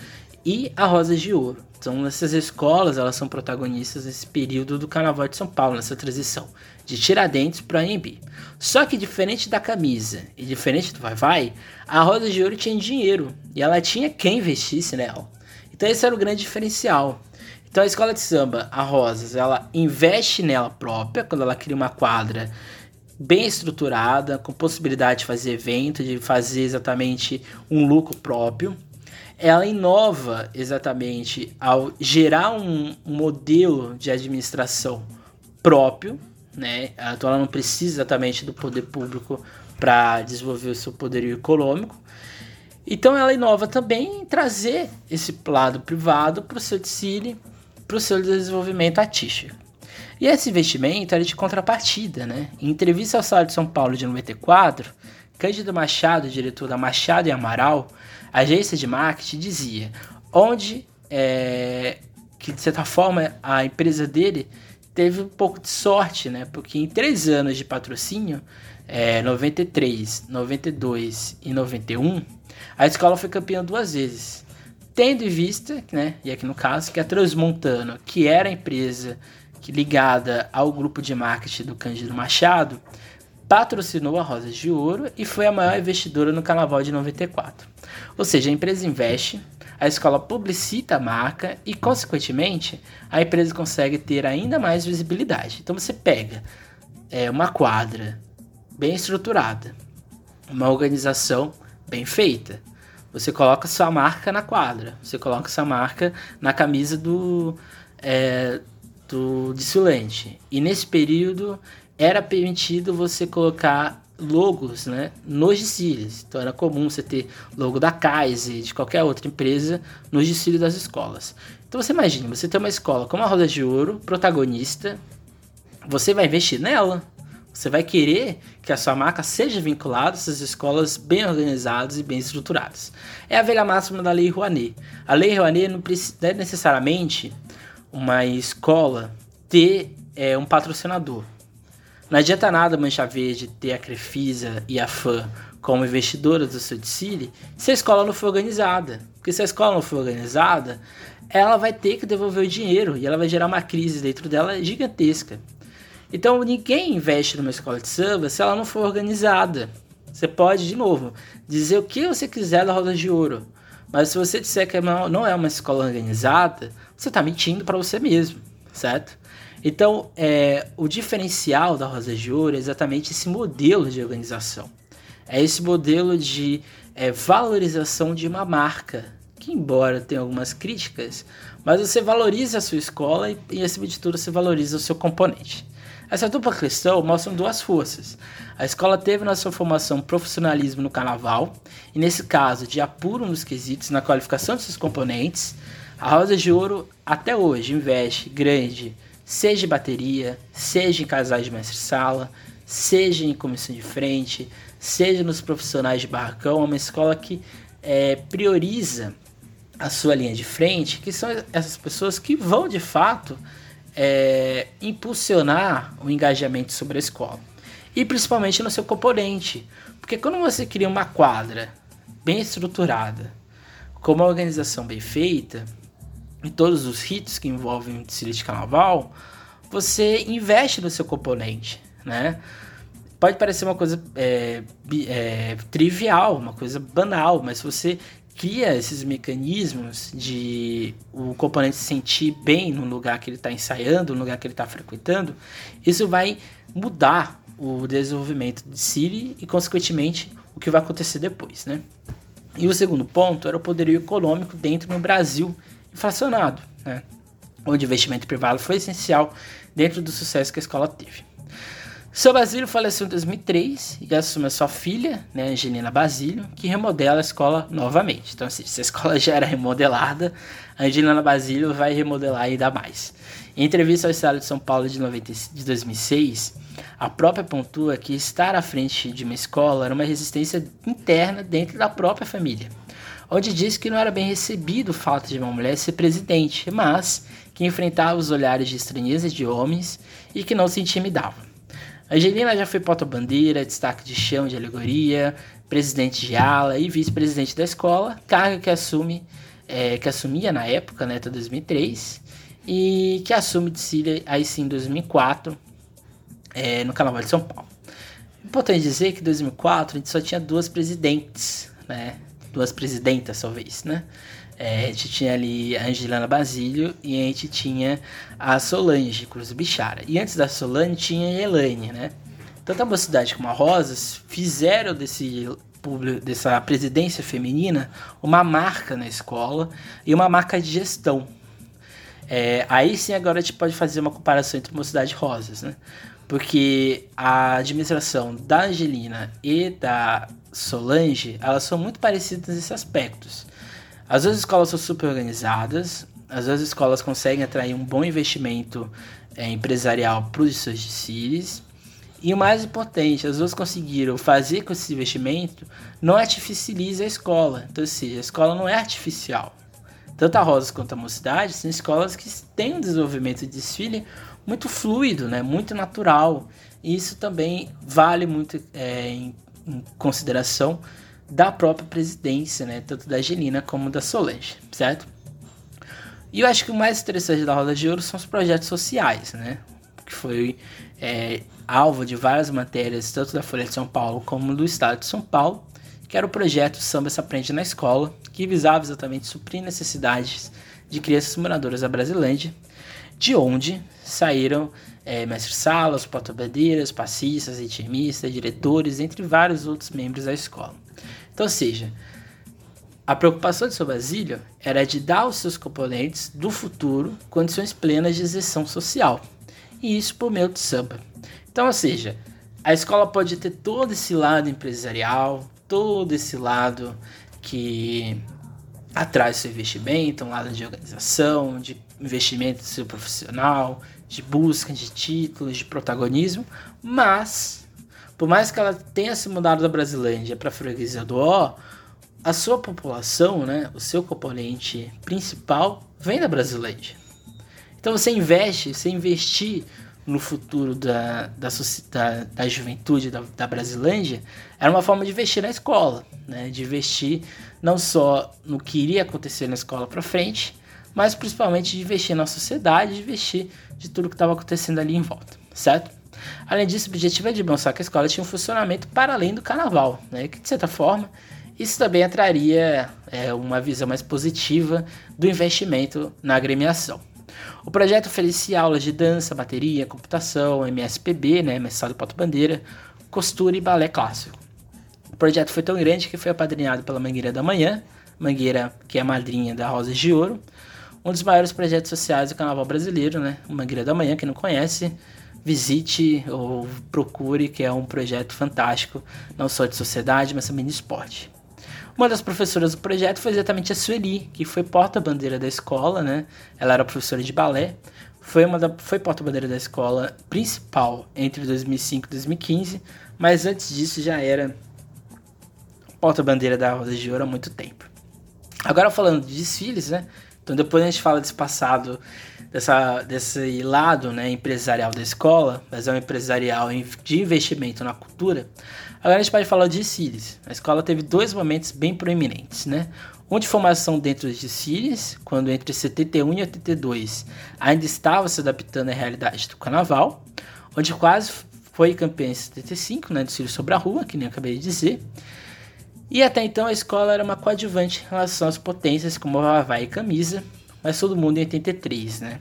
e a Rosa de Ouro. Então essas escolas elas são protagonistas nesse período do Carnaval de São Paulo, nessa transição de Tiradentes para AMB. Só que diferente da Camisa e diferente do Vai Vai, a Rosa de Ouro tinha dinheiro e ela tinha quem investisse nela. Então esse era o grande diferencial. Então a escola de samba, a Rosas, ela investe nela própria quando ela cria uma quadra bem estruturada, com possibilidade de fazer evento, de fazer exatamente um lucro próprio. Ela inova exatamente ao gerar um, modelo de administração próprio, né? Então ela não precisa exatamente do poder público para desenvolver o seu poderio econômico. Então ela inova também em trazer esse lado privado para o seu desfile, para o seu desenvolvimento artístico. E esse investimento era de contrapartida, né? Em entrevista ao Salário de São Paulo de 94, Cândido Machado, diretor da Machado e Amaral, agência de marketing, dizia onde é, que de certa forma a empresa dele teve um pouco de sorte, né? Porque em três anos de patrocínio, é, 93, 92 e 91, a escola foi campeã duas vezes. Tendo em vista, né, e aqui no caso, que a Transmontano, que era a empresa ligada ao grupo de marketing do Cândido Machado, patrocinou a Rosas de Ouro e foi a maior investidora no Carnaval de 94. Ou seja, a empresa investe, a escola publicita a marca e, consequentemente, a empresa consegue ter ainda mais visibilidade. Então você pega é, uma quadra bem estruturada, uma organização bem feita. Você coloca sua marca na quadra, você coloca sua marca na camisa do, é, do desfilante. E nesse período era permitido você colocar logos né, nos desfiles. Então era comum você ter logo da Kaiser, de qualquer outra empresa, nos desfiles das escolas. Então você imagina, você tem uma escola como a Roda de Ouro, protagonista, você vai investir nela, você vai querer que a sua marca seja vinculada a essas escolas bem organizadas e bem estruturadas. É a velha máxima da Lei Rouanet. A Lei Rouanet não precisa é necessariamente uma escola ter é, um patrocinador. Não adianta nada Mancha Verde ter a Crefisa e a FAM como investidoras do seu desfile se a escola não for organizada. Porque se a escola não for organizada, ela vai ter que devolver o dinheiro e ela vai gerar uma crise dentro dela gigantesca. Então ninguém investe numa escola de samba se ela não for organizada. Você pode, de novo, dizer o que você quiser da Roda de Ouro. Mas se você disser que não é uma escola organizada, você está mentindo para você mesmo, certo? Então, é, o diferencial da Rosa de Ouro é exatamente esse modelo de organização. É esse modelo de é, valorização de uma marca, que embora tenha algumas críticas, mas você valoriza a sua escola e, e acima de tudo, você valoriza o seu componente. Essa dupla questão mostra duas forças. A escola teve na sua formação profissionalismo no carnaval, e nesse caso de apuro nos quesitos na qualificação de seus componentes. A Rosa de Ouro até hoje investe grande, seja em bateria, seja em casais de mestre-sala, seja em comissão de frente, seja nos profissionais de barracão, é uma escola que é, prioriza a sua linha de frente, que são essas pessoas que vão de fato é, impulsionar o engajamento sobre a escola. E principalmente no seu componente. Porque quando você cria uma quadra bem estruturada, com uma organização bem feita, e todos os ritos que envolvem o desfile de carnaval, você investe no seu componente, né? Pode parecer uma coisa é, é, trivial, uma coisa banal, mas se você cria esses mecanismos de o componente se sentir bem no lugar que ele está ensaiando, no lugar que ele está frequentando, isso vai mudar o desenvolvimento de Siri e, consequentemente, o que vai acontecer depois, né? E o segundo ponto era o poderio econômico dentro do Brasil inflacionado, né? onde o investimento privado foi essencial dentro do sucesso que a escola teve. Seu Basílio faleceu em 2003 e assume a sua filha, né, Angelina Basílio, que remodela a escola novamente. Então, assim, se a escola já era remodelada, a Angelina Basílio vai remodelar ainda mais. Em entrevista ao Estado de São Paulo de, 90, de 2006, a própria pontua que estar à frente de uma escola era uma resistência interna dentro da própria família, onde disse que não era bem recebido o fato de uma mulher ser presidente, mas que enfrentava os olhares de estranheza de homens e que não se intimidava. Angelina já foi porta-bandeira, destaque de chão de alegoria, presidente de ala e vice-presidente da escola, cargo que assume é, que assumia na época, né, até 2003, e que assume de Síria aí sim em 2004, é, no Carnaval de São Paulo. Importante dizer que em 2004 a gente só tinha duas presidentes, né, duas presidentas talvez, né, é, a gente tinha ali a Angelina Basílio e a gente tinha a Solange Cruz Bichara. E antes da Solange tinha a Elaine, né? Tanto a Mocidade como a Rosas fizeram desse dessa presidência feminina uma marca na escola e uma marca de gestão. É, aí sim agora a gente pode fazer uma comparação entre Mocidade e Rosas, né? Porque a administração da Angelina e da Solange, elas são muito parecidas nesses aspectos. As duas escolas são super organizadas, as duas escolas conseguem atrair um bom investimento é, empresarial para os seus desfiles. E o mais importante, as duas conseguiram fazer com esse investimento não artificializa a escola. Então, assim, a escola não é artificial. Tanto a Rosas quanto a Mocidade são escolas que têm um desenvolvimento de desfile muito fluido, né? muito natural. E isso também vale muito é, em, em consideração da própria presidência, né? Tanto da Angelina como da Solange, certo? E eu acho que o mais interessante da Roda de Ouro são os projetos sociais, né? Que foi é, alvo de várias matérias, tanto da Folha de São Paulo como do Estado de São Paulo, que era o projeto Samba se Aprende na Escola, que visava exatamente suprir necessidades de crianças moradoras da Brasilândia, de onde saíram é, mestres-salas, porta-bandeiras, passistas, ritmistas, diretores, entre vários outros membros da escola. Então, seja, a preocupação de seu Basílio era de dar aos seus componentes do futuro condições plenas de exerção social, e isso por meio de samba. Então, ou seja, a escola pode ter todo esse lado empresarial, todo esse lado que atrai seu investimento, um lado de organização, de investimento no seu profissional, de busca de títulos, de protagonismo, mas por mais que ela tenha se mudado da Brasilândia para a freguesia do O, a sua população, né, o seu componente principal vem da Brasilândia. Então você investe, você investir no futuro da, da, da, da juventude da, da Brasilândia era uma forma de investir na escola, né, de investir não só no que iria acontecer na escola para frente, mas principalmente de investir na sociedade, de investir de tudo que estava acontecendo ali em volta, certo? Além disso, o objetivo é de demonstrar que a escola tinha um funcionamento para além do carnaval, né? que de certa forma isso também atraria é, uma visão mais positiva do investimento na agremiação. O projeto oferecia aulas de dança, bateria, computação, MSPB, né, mestrado Porta-Bandeira, costura e balé clássico. O projeto foi tão grande que foi apadrinhado pela Mangueira da Manhã, Mangueira que é a madrinha da Rosas de Ouro, um dos maiores projetos sociais do carnaval brasileiro, né? Mangueira da Manhã, quem não conhece, visite ou procure, que é um projeto fantástico, não só de sociedade, mas também de esporte. Uma das professoras do projeto foi exatamente a Sueli, que foi porta-bandeira da escola, né? Ela era professora de balé, foi uma foi porta-bandeira da escola principal entre 2005 e 2015, mas antes disso já era porta-bandeira da Rosa de Ouro há muito tempo. Agora falando de desfiles, né? Então depois a gente fala desse passado, dessa, desse lado né, empresarial da escola, mas é um empresarial de investimento na cultura. Agora a gente pode falar de desfiles. A escola teve dois momentos bem proeminentes, né? Um de formação dentro dos desfiles, quando entre 71 e 82 ainda estava se adaptando à realidade do carnaval, onde quase foi campeã em 75, né, desfile sobre a rua, que nem eu acabei de dizer. E até então a escola era uma coadjuvante em relação às potências como Havaí e Camisa, mas todo mundo em 83, né?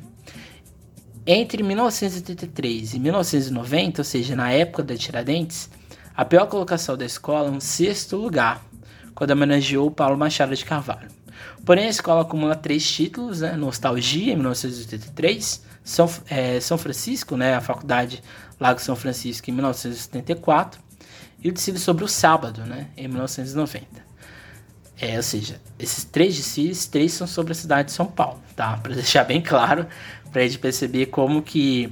Entre 1983 e 1990, ou seja, na época da Tiradentes, a pior colocação da escola é um sexto lugar, quando homenageou Paulo Machado de Carvalho. Porém, a escola acumula três títulos, né? Nostalgia, em 1983, São, é, São Francisco, né? a faculdade Lago São Francisco, em 1974, e o desfile sobre o sábado, né? em 1990. É, ou seja, esses três desfiles, três são sobre a cidade de São Paulo, tá? Para deixar bem claro, para a gente perceber como que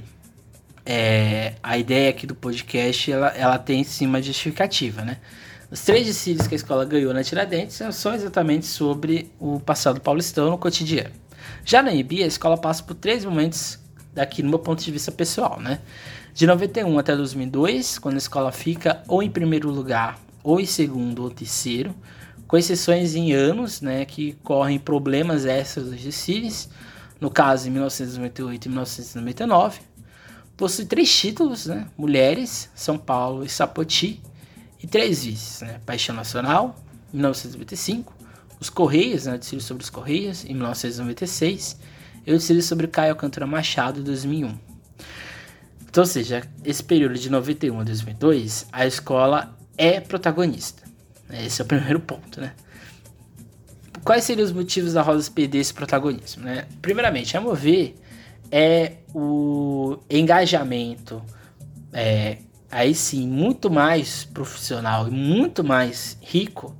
é, a ideia aqui do podcast ela, ela tem sim uma justificativa, né? Os três desfiles que a escola ganhou na Tiradentes são exatamente sobre o passado paulistano no cotidiano. Já na IB, a escola passa por três momentos daqui no meu ponto de vista pessoal, né? De 91 até 2002, quando a escola fica ou em primeiro lugar, ou em segundo ou terceiro, com exceções em anos, né, que correm problemas extras dos desfiles, no caso em 1998 e 1999, Possui três títulos, né? Mulheres, São Paulo e Sapoti. E três vices, né? Paixão Nacional, 1995. Os Correios, né? Desfile sobre os Correios, em 1996. E o desfile sobre Caio Alcântara Machado, em 2001. Então, ou seja, esse período de 91 a 2002, a escola é protagonista. Esse é o primeiro ponto, né? Quais seriam os motivos da Rosa perder esse protagonismo, né? Primeiramente, a meu ver, é o engajamento, é, aí sim, muito mais profissional e muito mais rico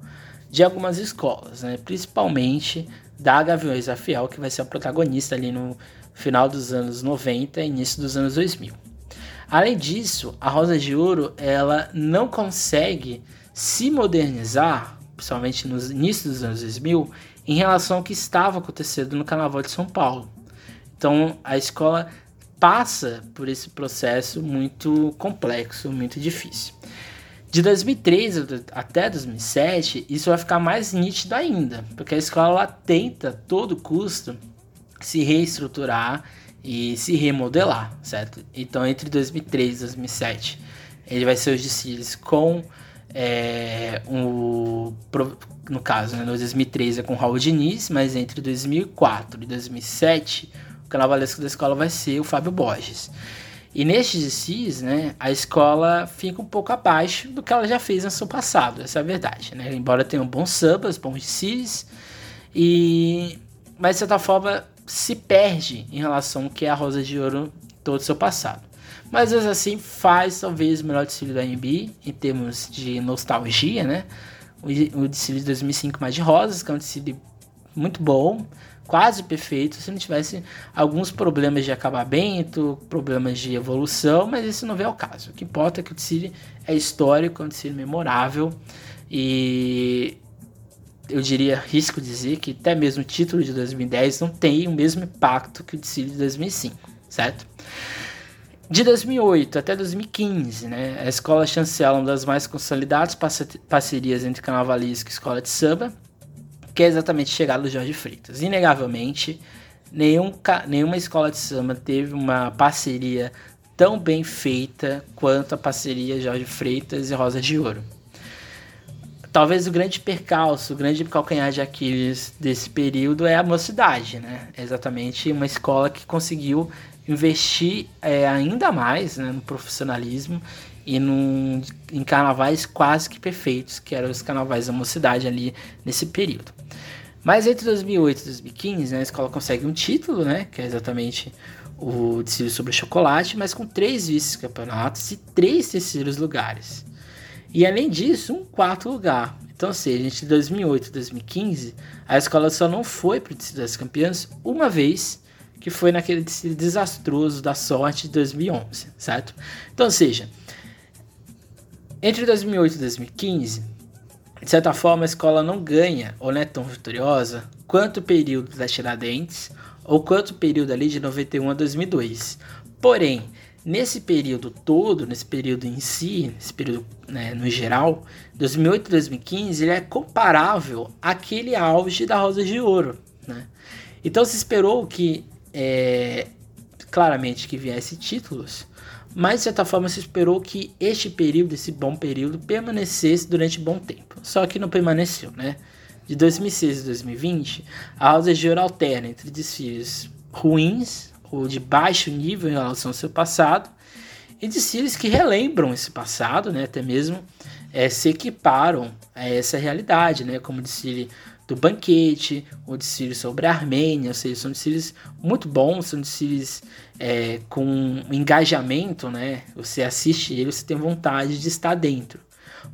de algumas escolas, né? principalmente da Gaviões da Fiel, que vai ser a protagonista ali no final dos anos 90 e início dos anos 2000. Além disso, a Rosa de Ouro ela não consegue se modernizar, principalmente no início dos anos 2000, em relação ao que estava acontecendo no Carnaval de São Paulo. Então a escola passa por esse processo muito complexo, muito difícil. De 2003 até 2007, isso vai ficar mais nítido ainda, porque a escola tenta a todo custo se reestruturar e se remodelar, certo? Então, entre 2003 e 2007, ele vai ser os desfiles com é, um, no caso, né, no 2003 é com Raul Diniz, mas entre 2004 e 2007 carnavalesco da escola vai ser o Fábio Borges. E nestes DCs, né, a escola fica um pouco abaixo do que ela já fez no seu passado, essa é a verdade, né? Embora tenham bons sambas, bons DCs, e mas de certa forma se perde em relação ao que é a Rosa de Ouro todo o seu passado. Mas vezes assim faz talvez o melhor desfile da NB em termos de nostalgia, né? O, o desfile de 2005 mais de rosas, que é um desfile muito bom, quase perfeito se não tivesse alguns problemas de acabamento, problemas de evolução, mas isso não vem ao caso. O que importa é que o Tsiri é histórico, é um Tsiri memorável e eu diria, risco dizer que até mesmo o título de 2010 não tem o mesmo impacto que o de 2005, certo? De 2008 até 2015, né, a escola chancela uma das mais consolidadas parcerias entre carnavalesco e escola de samba, que é exatamente chegada do Jorge Freitas. Inegavelmente, nenhum, nenhuma escola de samba teve uma parceria tão bem feita quanto a parceria Jorge Freitas e Rosa de Ouro. Talvez o grande percalço, o grande calcanhar de Aquiles desse período é a mocidade, né? É exatamente uma escola que conseguiu investir é, ainda mais né, no profissionalismo e num, em carnavais quase que perfeitos, que eram os carnavais da mocidade ali nesse período. Mas entre 2008 e 2015, né, a escola consegue um título, né, que é exatamente o desfile sobre chocolate, mas com três vice-campeonatos e três terceiros lugares. E além disso, um quarto lugar. Então, seja, entre 2008 e 2015, a escola só não foi para o desfile das campeãs uma vez, que foi naquele desastroso da sorte de 2011, certo? Então, seja, entre 2008 e 2015, de certa forma, a escola não ganha ou não é tão vitoriosa quanto o período das Tiradentes ou quanto período ali de 91 a 2002. Porém, nesse período todo, nesse período em si, nesse período né, no geral, 2008 e 2015, ele é comparável àquele auge da Rosa de Ouro. Né? Então se esperou que, é, claramente, que viesse títulos, mas de certa forma se esperou que este período, esse bom período, permanecesse durante bom tempo. Só que não permaneceu, né? de 2006 e 2020, a Rosa de Ouro alterna entre desfiles ruins ou de baixo nível em relação ao seu passado e desfiles que relembram esse passado, né, até mesmo é, se equiparam a essa realidade, né, como o desfile do banquete, o desfile sobre a Armênia, ou seja, são desfiles muito bons, são desfiles é, com engajamento, né, você assiste ele, você tem vontade de estar dentro.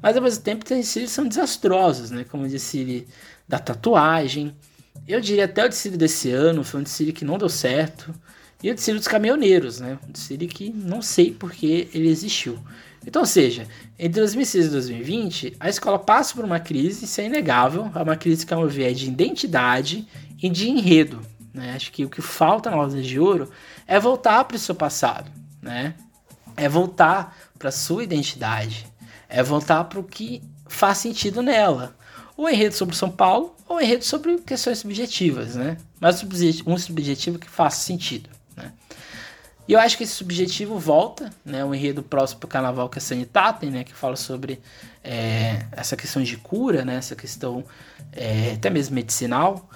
Mas ao mesmo tempo tem que são desastrosos, né? Como o desfile da tatuagem. Eu diria até o desfile desse ano, foi um desfile que não deu certo. E o desfile dos caminhoneiros, né? Um desfile que não sei porque ele existiu. Então, ou seja, entre 2006 e 2020, a escola passa por uma crise, isso é inegável, é uma crise que, ao meu ver, é de identidade e de enredo. Né? Acho que o que falta na Rosa de Ouro é voltar para o seu passado, né? É voltar para sua identidade, é voltar para o que faz sentido nela. Ou enredo sobre São Paulo, ou enredo sobre questões subjetivas, né? Mas um subjetivo que faça sentido? E eu acho que esse subjetivo volta, né? O enredo próximo para o carnaval que é Sanitatem, né? Que fala sobre é, essa questão de cura, né? Essa questão é, até mesmo medicinal.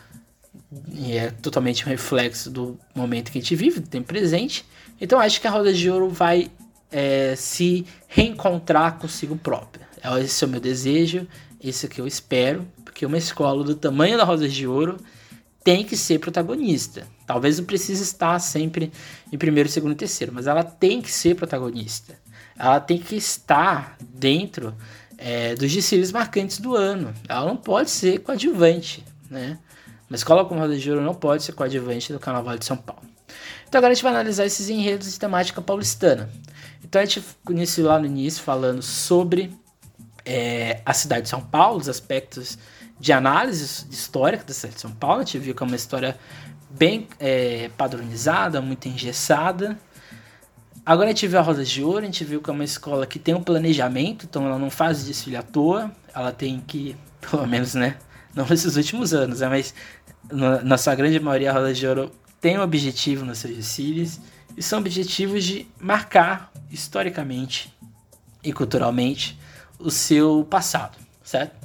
E é totalmente um reflexo do momento que a gente vive, do tempo presente. Então acho que a Roda de Ouro vai é, se reencontrar consigo própria. Esse é o meu desejo, esse é o que eu espero, porque uma escola do tamanho da Rosa de Ouro tem que ser protagonista. Talvez não precise estar sempre em primeiro, segundo terceiro, mas ela tem que ser protagonista. Ela tem que estar dentro é, dos desfiles marcantes do ano. Ela não pode ser coadjuvante, né? Uma escola como a de Ouro não pode ser coadjuvante do Carnaval de São Paulo. Então agora a gente vai analisar esses enredos de temática paulistana. Então a gente iniciou lá no início falando sobre é, a cidade de São Paulo, os aspectos de análise histórica da cidade de São Paulo. A gente viu que é uma história bem é, padronizada, muito engessada. Agora a gente viu a Rosa de Ouro, a gente viu que é uma escola que tem um planejamento, então ela não faz desfile à toa, ela tem que, pelo menos, né, não nesses últimos anos, né, mas na, na sua grande maioria a Rosa de Ouro tem um objetivo nos seus desfiles, e são objetivos de marcar historicamente e culturalmente o seu passado, certo?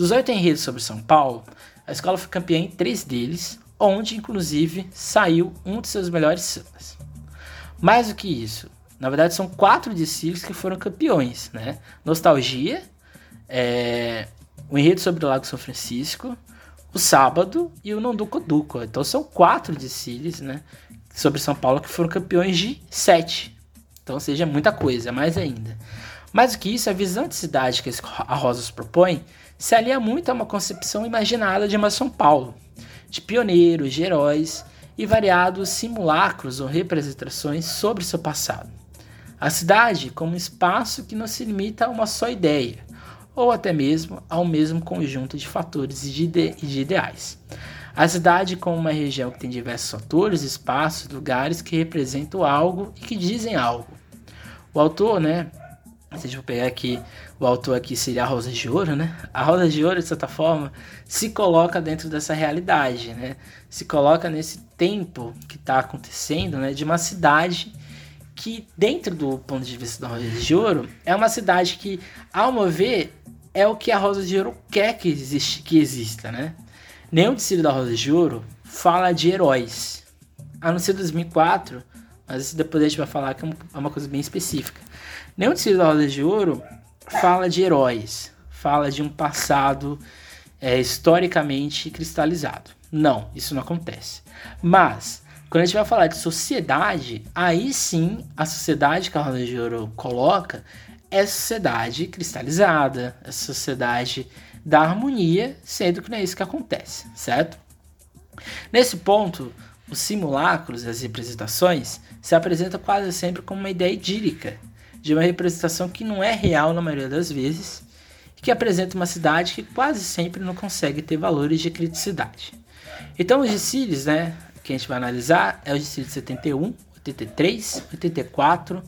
Dos oito enredos sobre São Paulo, a escola foi campeã em três deles, onde inclusive saiu um de seus melhores sambas. Mais do que isso, na verdade são quatro desfiles que foram campeões, né? Nostalgia, é, o enredo sobre o Lago São Francisco, o Sábado e o Nonduco Duco. Então são quatro desfiles, né? Sobre São Paulo que foram campeões de sete. Então, seja, muita coisa, mais ainda. Mais do que isso, a visão de cidade que a Rosas propõe se alia muito a uma concepção imaginada de uma São Paulo, de pioneiros, de heróis e variados simulacros ou representações sobre seu passado. A cidade como um espaço que não se limita a uma só ideia, ou até mesmo ao mesmo conjunto de fatores e de, ide de ideais. A cidade como uma região que tem diversos fatores, espaços, lugares que representam algo e que dizem algo. O autor, né, se a gente for pegar aqui, o autor aqui seria a Rosa de Ouro, né? A Rosa de Ouro, de certa forma, se coloca dentro dessa realidade, né? Se coloca nesse tempo que está acontecendo, né? De uma cidade que, dentro do ponto de vista da Rosa de Ouro, é uma cidade que, ao meu ver, é o que a Rosa de Ouro quer que, existe, que exista, né? Nenhum desfile da Rosa de Ouro fala de heróis. A não ser 2004, mas depois a gente vai falar que é, é uma coisa bem específica. Nenhum da Rosa de Ouro fala de heróis, fala de um passado é, historicamente cristalizado. Não, isso não acontece. Mas, quando a gente vai falar de sociedade, aí sim a sociedade que a Roda de Ouro coloca é sociedade cristalizada, é sociedade da harmonia, sendo que não é isso que acontece, certo? Nesse ponto, os simulacros, as representações, se apresentam quase sempre como uma ideia idílica, de uma representação que não é real na maioria das vezes, e que apresenta uma cidade que quase sempre não consegue ter valores de criticidade. Então, os dissílios, né, que a gente vai analisar é o dissílio de 71, 83, 84,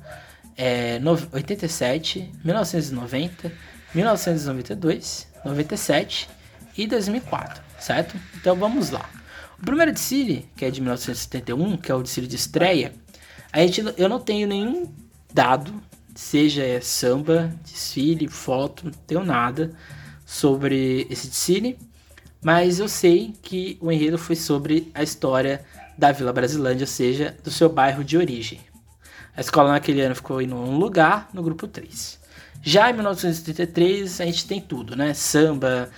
é, 87, 1990, 1992, 97 e 2004, certo? Então vamos lá. O primeiro desfile, que é de 1971, que é o desfile de estreia, a gente, eu não tenho nenhum dado, seja samba, desfile, foto, não tenho nada sobre esse desfile, mas eu sei que o enredo foi sobre a história da Vila Brasilândia, ou seja, do seu bairro de origem. A escola naquele ano ficou em um lugar, no grupo 3. Já em 1933 a gente tem tudo, né? Samba,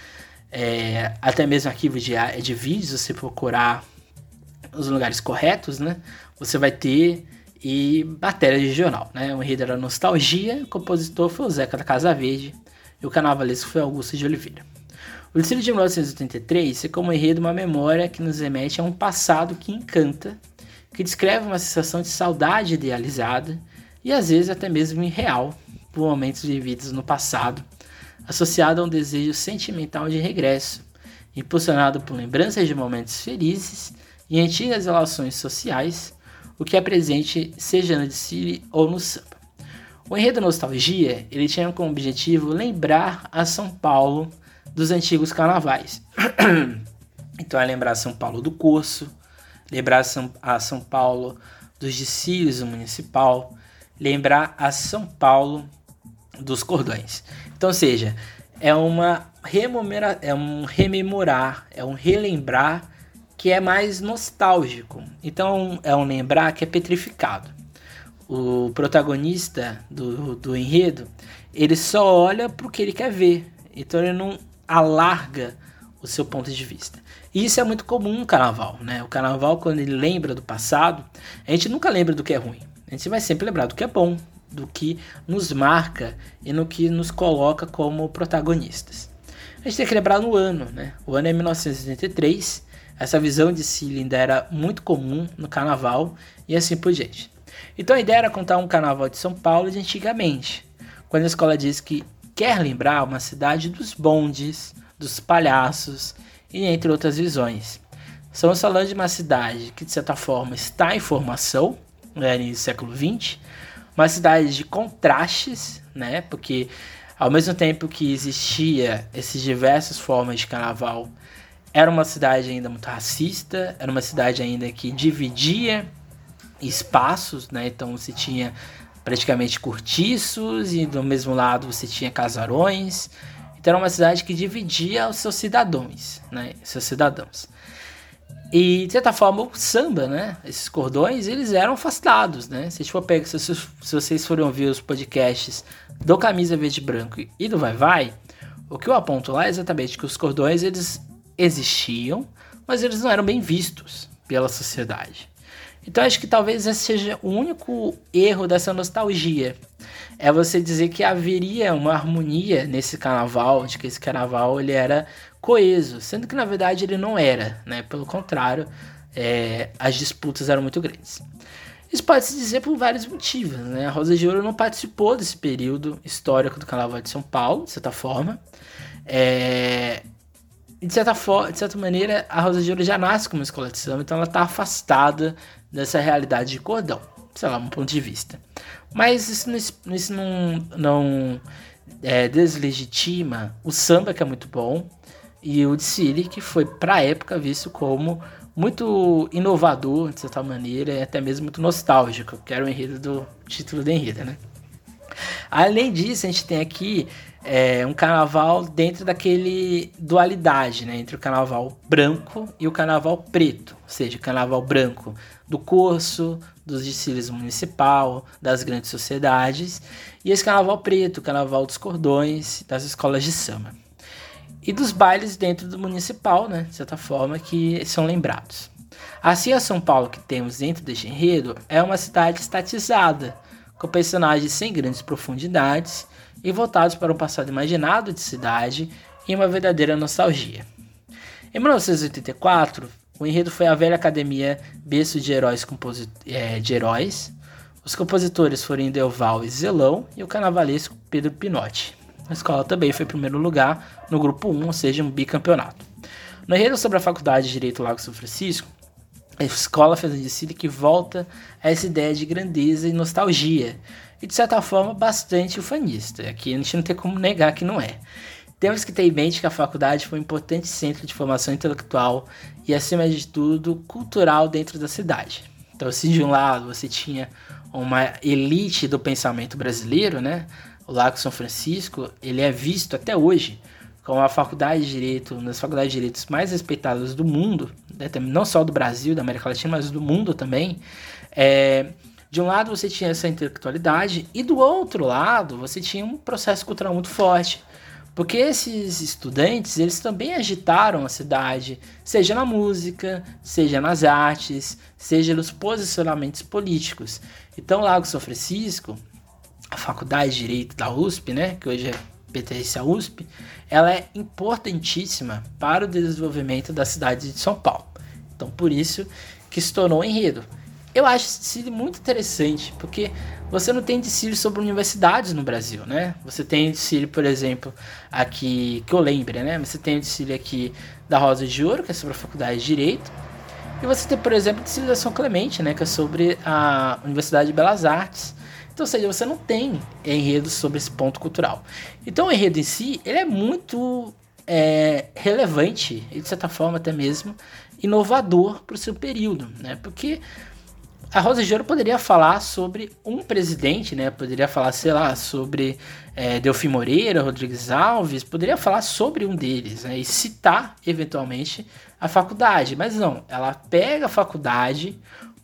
é, até mesmo arquivo de, de vídeos, se você procurar os lugares corretos, né? Você vai ter e matéria de jornal, né? O enredo era Nostalgia, o compositor foi o Zeca da Casa Verde e o carnavalesco foi Augusto de Oliveira. O Licínio de 1983 é como enredo uma memória que nos remete a um passado que encanta, que descreve uma sensação de saudade idealizada e às vezes até mesmo irreal por momentos vividos no passado associado a um desejo sentimental de regresso, impulsionado por lembranças de momentos felizes e antigas relações sociais, o que é presente seja no desfile ou no samba. O enredo Nostalgia ele tinha como objetivo lembrar a São Paulo dos antigos carnavais. então é lembrar São Paulo do curso, lembrar a São Paulo dos desfiles do municipal, lembrar a São Paulo dos cordões. Então, seja, é uma rememora, é um rememorar, é um relembrar que é mais nostálgico. Então, é um lembrar que é petrificado. O protagonista do, do enredo, ele só olha para o que ele quer ver. Então, ele não alarga o seu ponto de vista. E isso é muito comum no carnaval, né? O carnaval, quando ele lembra do passado, a gente nunca lembra do que é ruim. A gente vai sempre lembrar do que é bom, do que nos marca e no que nos coloca como protagonistas. A gente tem que lembrar no ano, né? O ano é 1983. Essa visão de ainda era muito comum no carnaval e assim por diante. Então a ideia era contar um carnaval de São Paulo de antigamente, quando a escola diz que quer lembrar uma cidade dos bondes, dos palhaços e entre outras visões. Estamos falando de uma cidade que de certa forma está em formação, né, no século XX, uma cidade de contrastes, né? Porque ao mesmo tempo que existia essas diversas formas de carnaval, era uma cidade ainda muito racista, era uma cidade ainda que dividia espaços, né? Então você tinha praticamente cortiços e do mesmo lado você tinha casarões. Então era uma cidade que dividia os seus cidadãos, né? Seus cidadãos. E, de certa forma, o samba, né? Esses cordões, eles eram afastados, né? Se, pegar, se, se vocês forem ouvir os podcasts do Camisa Verde Branco e do Vai Vai, o que eu aponto lá é exatamente que os cordões, eles existiam, mas eles não eram bem vistos pela sociedade. Então acho que talvez esse seja o único erro dessa nostalgia. É você dizer que haveria uma harmonia nesse carnaval, de que esse carnaval ele era coeso, sendo que na verdade ele não era, né? Pelo contrário, é, as disputas eram muito grandes. Isso pode se dizer por vários motivos, né? A Rosa de Ouro não participou desse período histórico do Carnaval de São Paulo, de certa forma. É, de certa, forma, de certa maneira, a Rosa de Ouro já nasce como escola de samba, então ela está afastada dessa realidade de cordão, sei lá, um ponto de vista. Mas isso, não, isso não, não é, deslegitima o samba, que é muito bom, e o desfile, que foi para a época visto como muito inovador, de certa maneira, e até mesmo muito nostálgico, que era o enredo do título da enredo, né? Além disso, a gente tem aqui é, um carnaval dentro daquele dualidade, né? Entre o carnaval branco e o carnaval preto. Ou seja, o carnaval branco do curso, dos desfiles municipal, das grandes sociedades. E esse carnaval preto, o carnaval dos cordões, das escolas de samba. e dos bailes dentro do municipal, né, de certa forma, que são lembrados. Assim, a São Paulo que temos dentro deste enredo é uma cidade estatizada, com personagens sem grandes profundidades e voltados para um passado imaginado de cidade e uma verdadeira nostalgia. Em 1984, o enredo foi a velha academia Berço de Heróis, é, de Heróis. Os compositores foram Indelval e Zelão e o carnavalesco Pedro Pinotti. A escola também foi primeiro lugar no grupo 1, ou seja, um bicampeonato. No enredo sobre a Faculdade de Direito Lago São Francisco, a escola fez um desfile que volta a essa ideia de grandeza e nostalgia, e de certa forma bastante ufanista. Aqui a gente não tem como negar que não é. Temos que ter em mente que a faculdade foi um importante centro de formação intelectual e, acima de tudo, cultural dentro da cidade. Então, se de um lado você tinha uma elite do pensamento brasileiro, né? o Lago São Francisco, ele é visto até hoje como a faculdade de direito, uma das faculdades de direitos mais respeitadas do mundo, né, não só do Brasil, da América Latina, mas do mundo também. É, de um lado você tinha essa intelectualidade e do outro lado você tinha um processo cultural muito forte. Porque esses estudantes, eles também agitaram a cidade, seja na música, seja nas artes, seja nos posicionamentos políticos. Então, Lago São Francisco, a Faculdade de Direito da USP, né, que hoje é pertence à USP, ela é importantíssima para o desenvolvimento da cidade de São Paulo. Então, por isso que se tornou um enredo. Eu acho esse muito interessante, porque você não tem desfile sobre universidades no Brasil, né? Você tem desfile, por exemplo, aqui, que eu lembre, né? Você tem desfile aqui da Rosa de Ouro, que é sobre a Faculdade de Direito, e você tem, por exemplo, desfile da São Clemente, né? Que é sobre a Universidade de Belas Artes, então, ou seja, você não tem enredo sobre esse ponto cultural. Então, o enredo em si, ele é muito é, relevante e, de certa forma, até mesmo inovador para o seu período, né? Porque a Rosa de Ouro poderia falar sobre um presidente, né? Poderia falar, sei lá, sobre é, Delfim Moreira, Rodrigues Alves, poderia falar sobre um deles, né? E citar, eventualmente, a faculdade. Mas não, ela pega a faculdade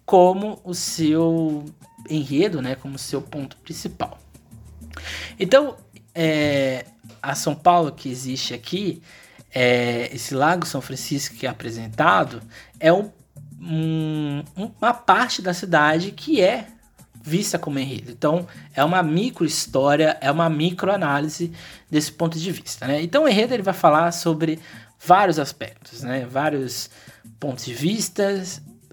como o seu enredo, né, como seu ponto principal. Então, é, a São Paulo que existe aqui, é, esse Lago São Francisco que é apresentado, é um, um, uma parte da cidade que é vista como enredo. Então, é uma micro história, é uma micro análise desse ponto de vista. Né? Então, o enredo ele vai falar sobre vários aspectos, né? vários pontos de vista.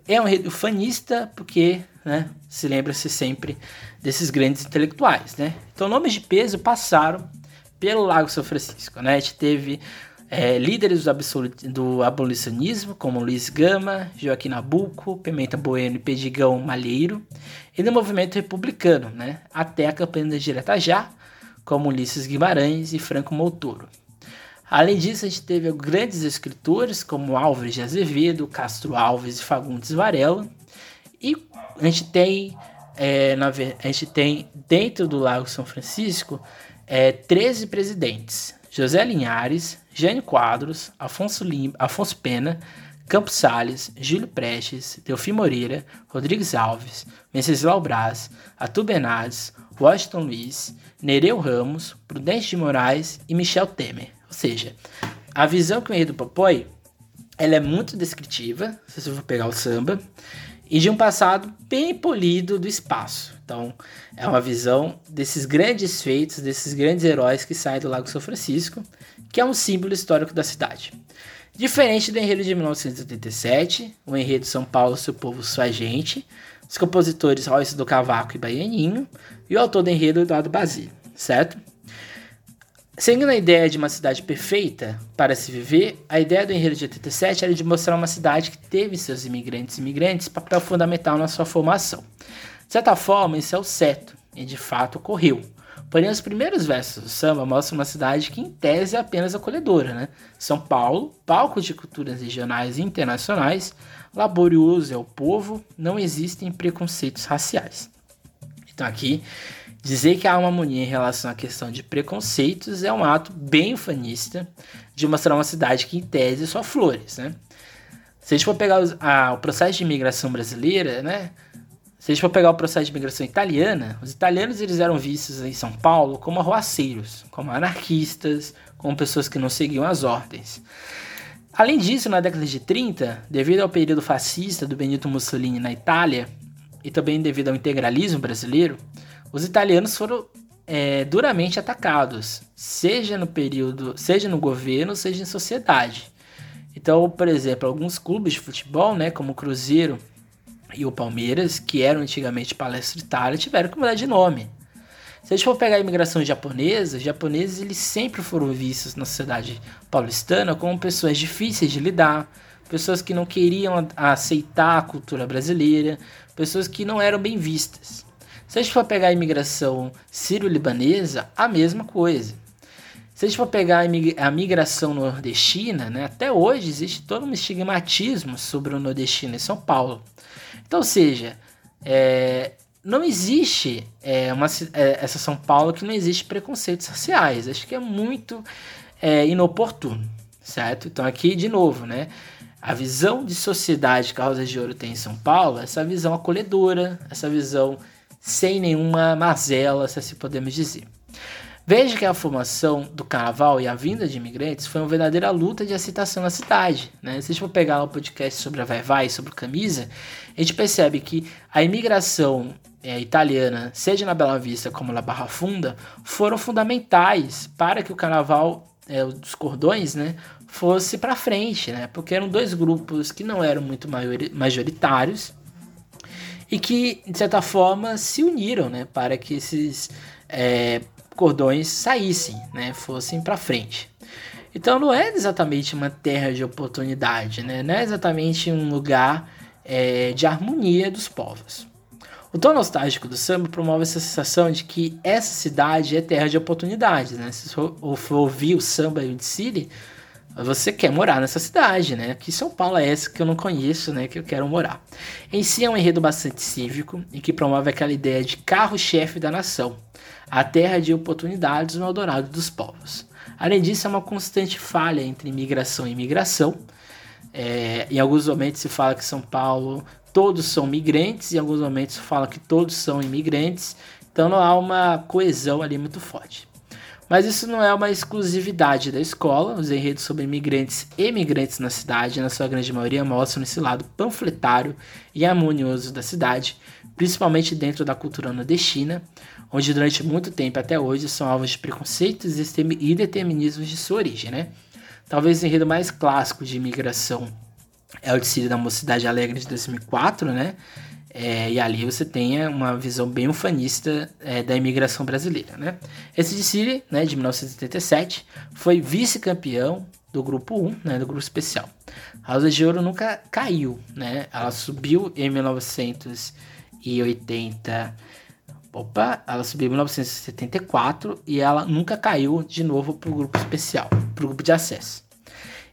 É um enredo fanista, porque né? Se lembra-se sempre desses grandes intelectuais, né? Então, nomes de peso passaram pelo Lago São Francisco, né? A gente teve é, líderes do, do, abolicionismo, como Luiz Gama, Joaquim Nabuco, Pimenta Bueno e Pedigão Malheiro, e do movimento republicano, né? Até a campanha da Direta Já, como Ulisses Guimarães e Franco Montoro. Além disso, a gente teve grandes escritores como Álvares de Azevedo, Castro Alves e Fagundes Varela, e a gente tem, é, na, a gente tem dentro do Lago São Francisco é, 13 presidentes. José Linhares, Jânio Quadros, Afonso, Lim, Afonso Pena, Campos Salles, Júlio Prestes, Delfim Moreira, Rodrigues Alves, Venceslau Braz, Atu Bernardes, Washington Luiz, Nereu Ramos, Prudente de Moraes e Michel Temer. Ou seja, a visão que o enredo propõe ela é muito descritiva, se você for pegar o samba, e de um passado bem polido do espaço. Então, é uma visão desses grandes feitos, desses grandes heróis que saem do Lago São Francisco, que é um símbolo histórico da cidade. Diferente do enredo de 1987, o enredo São Paulo, seu povo, sua gente, os compositores Royce do Cavaco e Baianinho, e o autor do enredo Eduardo Basílio, certo? Seguindo a ideia de uma cidade perfeita para se viver, a ideia do Enredo de 87 era de mostrar uma cidade que teve seus imigrantes e imigrantes papel fundamental na sua formação. De certa forma, isso é o certo, e de fato ocorreu. Porém, os primeiros versos do samba mostram uma cidade que, em tese, é apenas acolhedora. Né? São Paulo, palco de culturas regionais e internacionais, laborioso é o povo, não existem preconceitos raciais. Então, aqui Dizer que há uma harmonia em relação à questão de preconceitos é um ato bem ufanista de mostrar uma cidade que, em tese, é só flores, né? Se a gente for pegar os, a, o processo de imigração brasileira, né? Se a gente for pegar o processo de imigração italiana, os italianos eles eram vistos em São Paulo como arruaceiros, como anarquistas, como pessoas que não seguiam as ordens. Além disso, na década de 30, devido ao período fascista do Benito Mussolini na Itália, e também devido ao integralismo brasileiro, os italianos foram é, duramente atacados, seja no período, seja no governo, seja em sociedade. Então, por exemplo, alguns clubes de futebol, né, como o Cruzeiro e o Palmeiras, que eram antigamente Palestra Itália, tiveram que mudar de nome. Se a gente for pegar a imigração japonesa, os japoneses eles sempre foram vistos na sociedade paulistana como pessoas difíceis de lidar, pessoas que não queriam aceitar a cultura brasileira, pessoas que não eram bem vistas. Se a gente for pegar a imigração sírio-libanesa, a mesma coisa. Se a gente for pegar a migração nordestina, né, até hoje existe todo um estigmatismo sobre o nordestino em São Paulo. Então, ou seja, é, não existe é, uma, é, essa São Paulo que não existe preconceitos sociais. Acho que é muito é, inoportuno, certo? Então, aqui, de novo, né? A visão de sociedade que a Rosa de Ouro tem em São Paulo, essa visão acolhedora, essa visão sem nenhuma mazela, se assim podemos dizer. Veja que a formação do carnaval e a vinda de imigrantes foi uma verdadeira luta de aceitação na cidade. Né? Se a gente for pegar o podcast sobre a Vai Vai, sobre camisa, a gente percebe que a imigração é, italiana, seja na Bela Vista como na Barra Funda, foram fundamentais para que o carnaval é, dos cordões né, fosse para frente, né? porque eram dois grupos que não eram muito majoritários e que, de certa forma, se uniram né, para que esses é, cordões saíssem, né, fossem para frente. Então não é exatamente uma terra de oportunidade, né? não é exatamente um lugar é, de harmonia dos povos. O tom nostálgico do samba promove essa sensação de que essa cidade é terra de oportunidades. Né? Se for, ouvir o samba e o você quer morar nessa cidade, né? Que São Paulo é essa que eu não conheço, né? Que eu quero morar. Em si é um enredo bastante cívico e que promove aquela ideia de carro-chefe da nação, a terra de oportunidades no Eldorado dos povos. Além disso, é uma constante falha entre imigração e imigração. É, em alguns momentos se fala que São Paulo todos são migrantes, em alguns momentos se fala que todos são imigrantes, então não há uma coesão ali muito forte. Mas isso não é uma exclusividade da escola. Os enredos sobre imigrantes e imigrantes na cidade, na sua grande maioria, mostram esse lado panfletário e harmonioso da cidade, principalmente dentro da cultura nordestina, onde durante muito tempo até hoje são alvos de preconceitos e determinismos de sua origem. Né? Talvez o enredo mais clássico de imigração é o de Síria da Mocidade Alegre de 2004, né? É, e ali você tem uma visão bem ufanista é, da imigração brasileira. Né? Esse de Siri, né, de 1987, foi vice-campeão do grupo 1, né, do grupo especial. A Rosa de Ouro nunca caiu, né? ela subiu em 1980. Opa, ela subiu em 1974 e ela nunca caiu de novo para o grupo especial, para o grupo de acesso.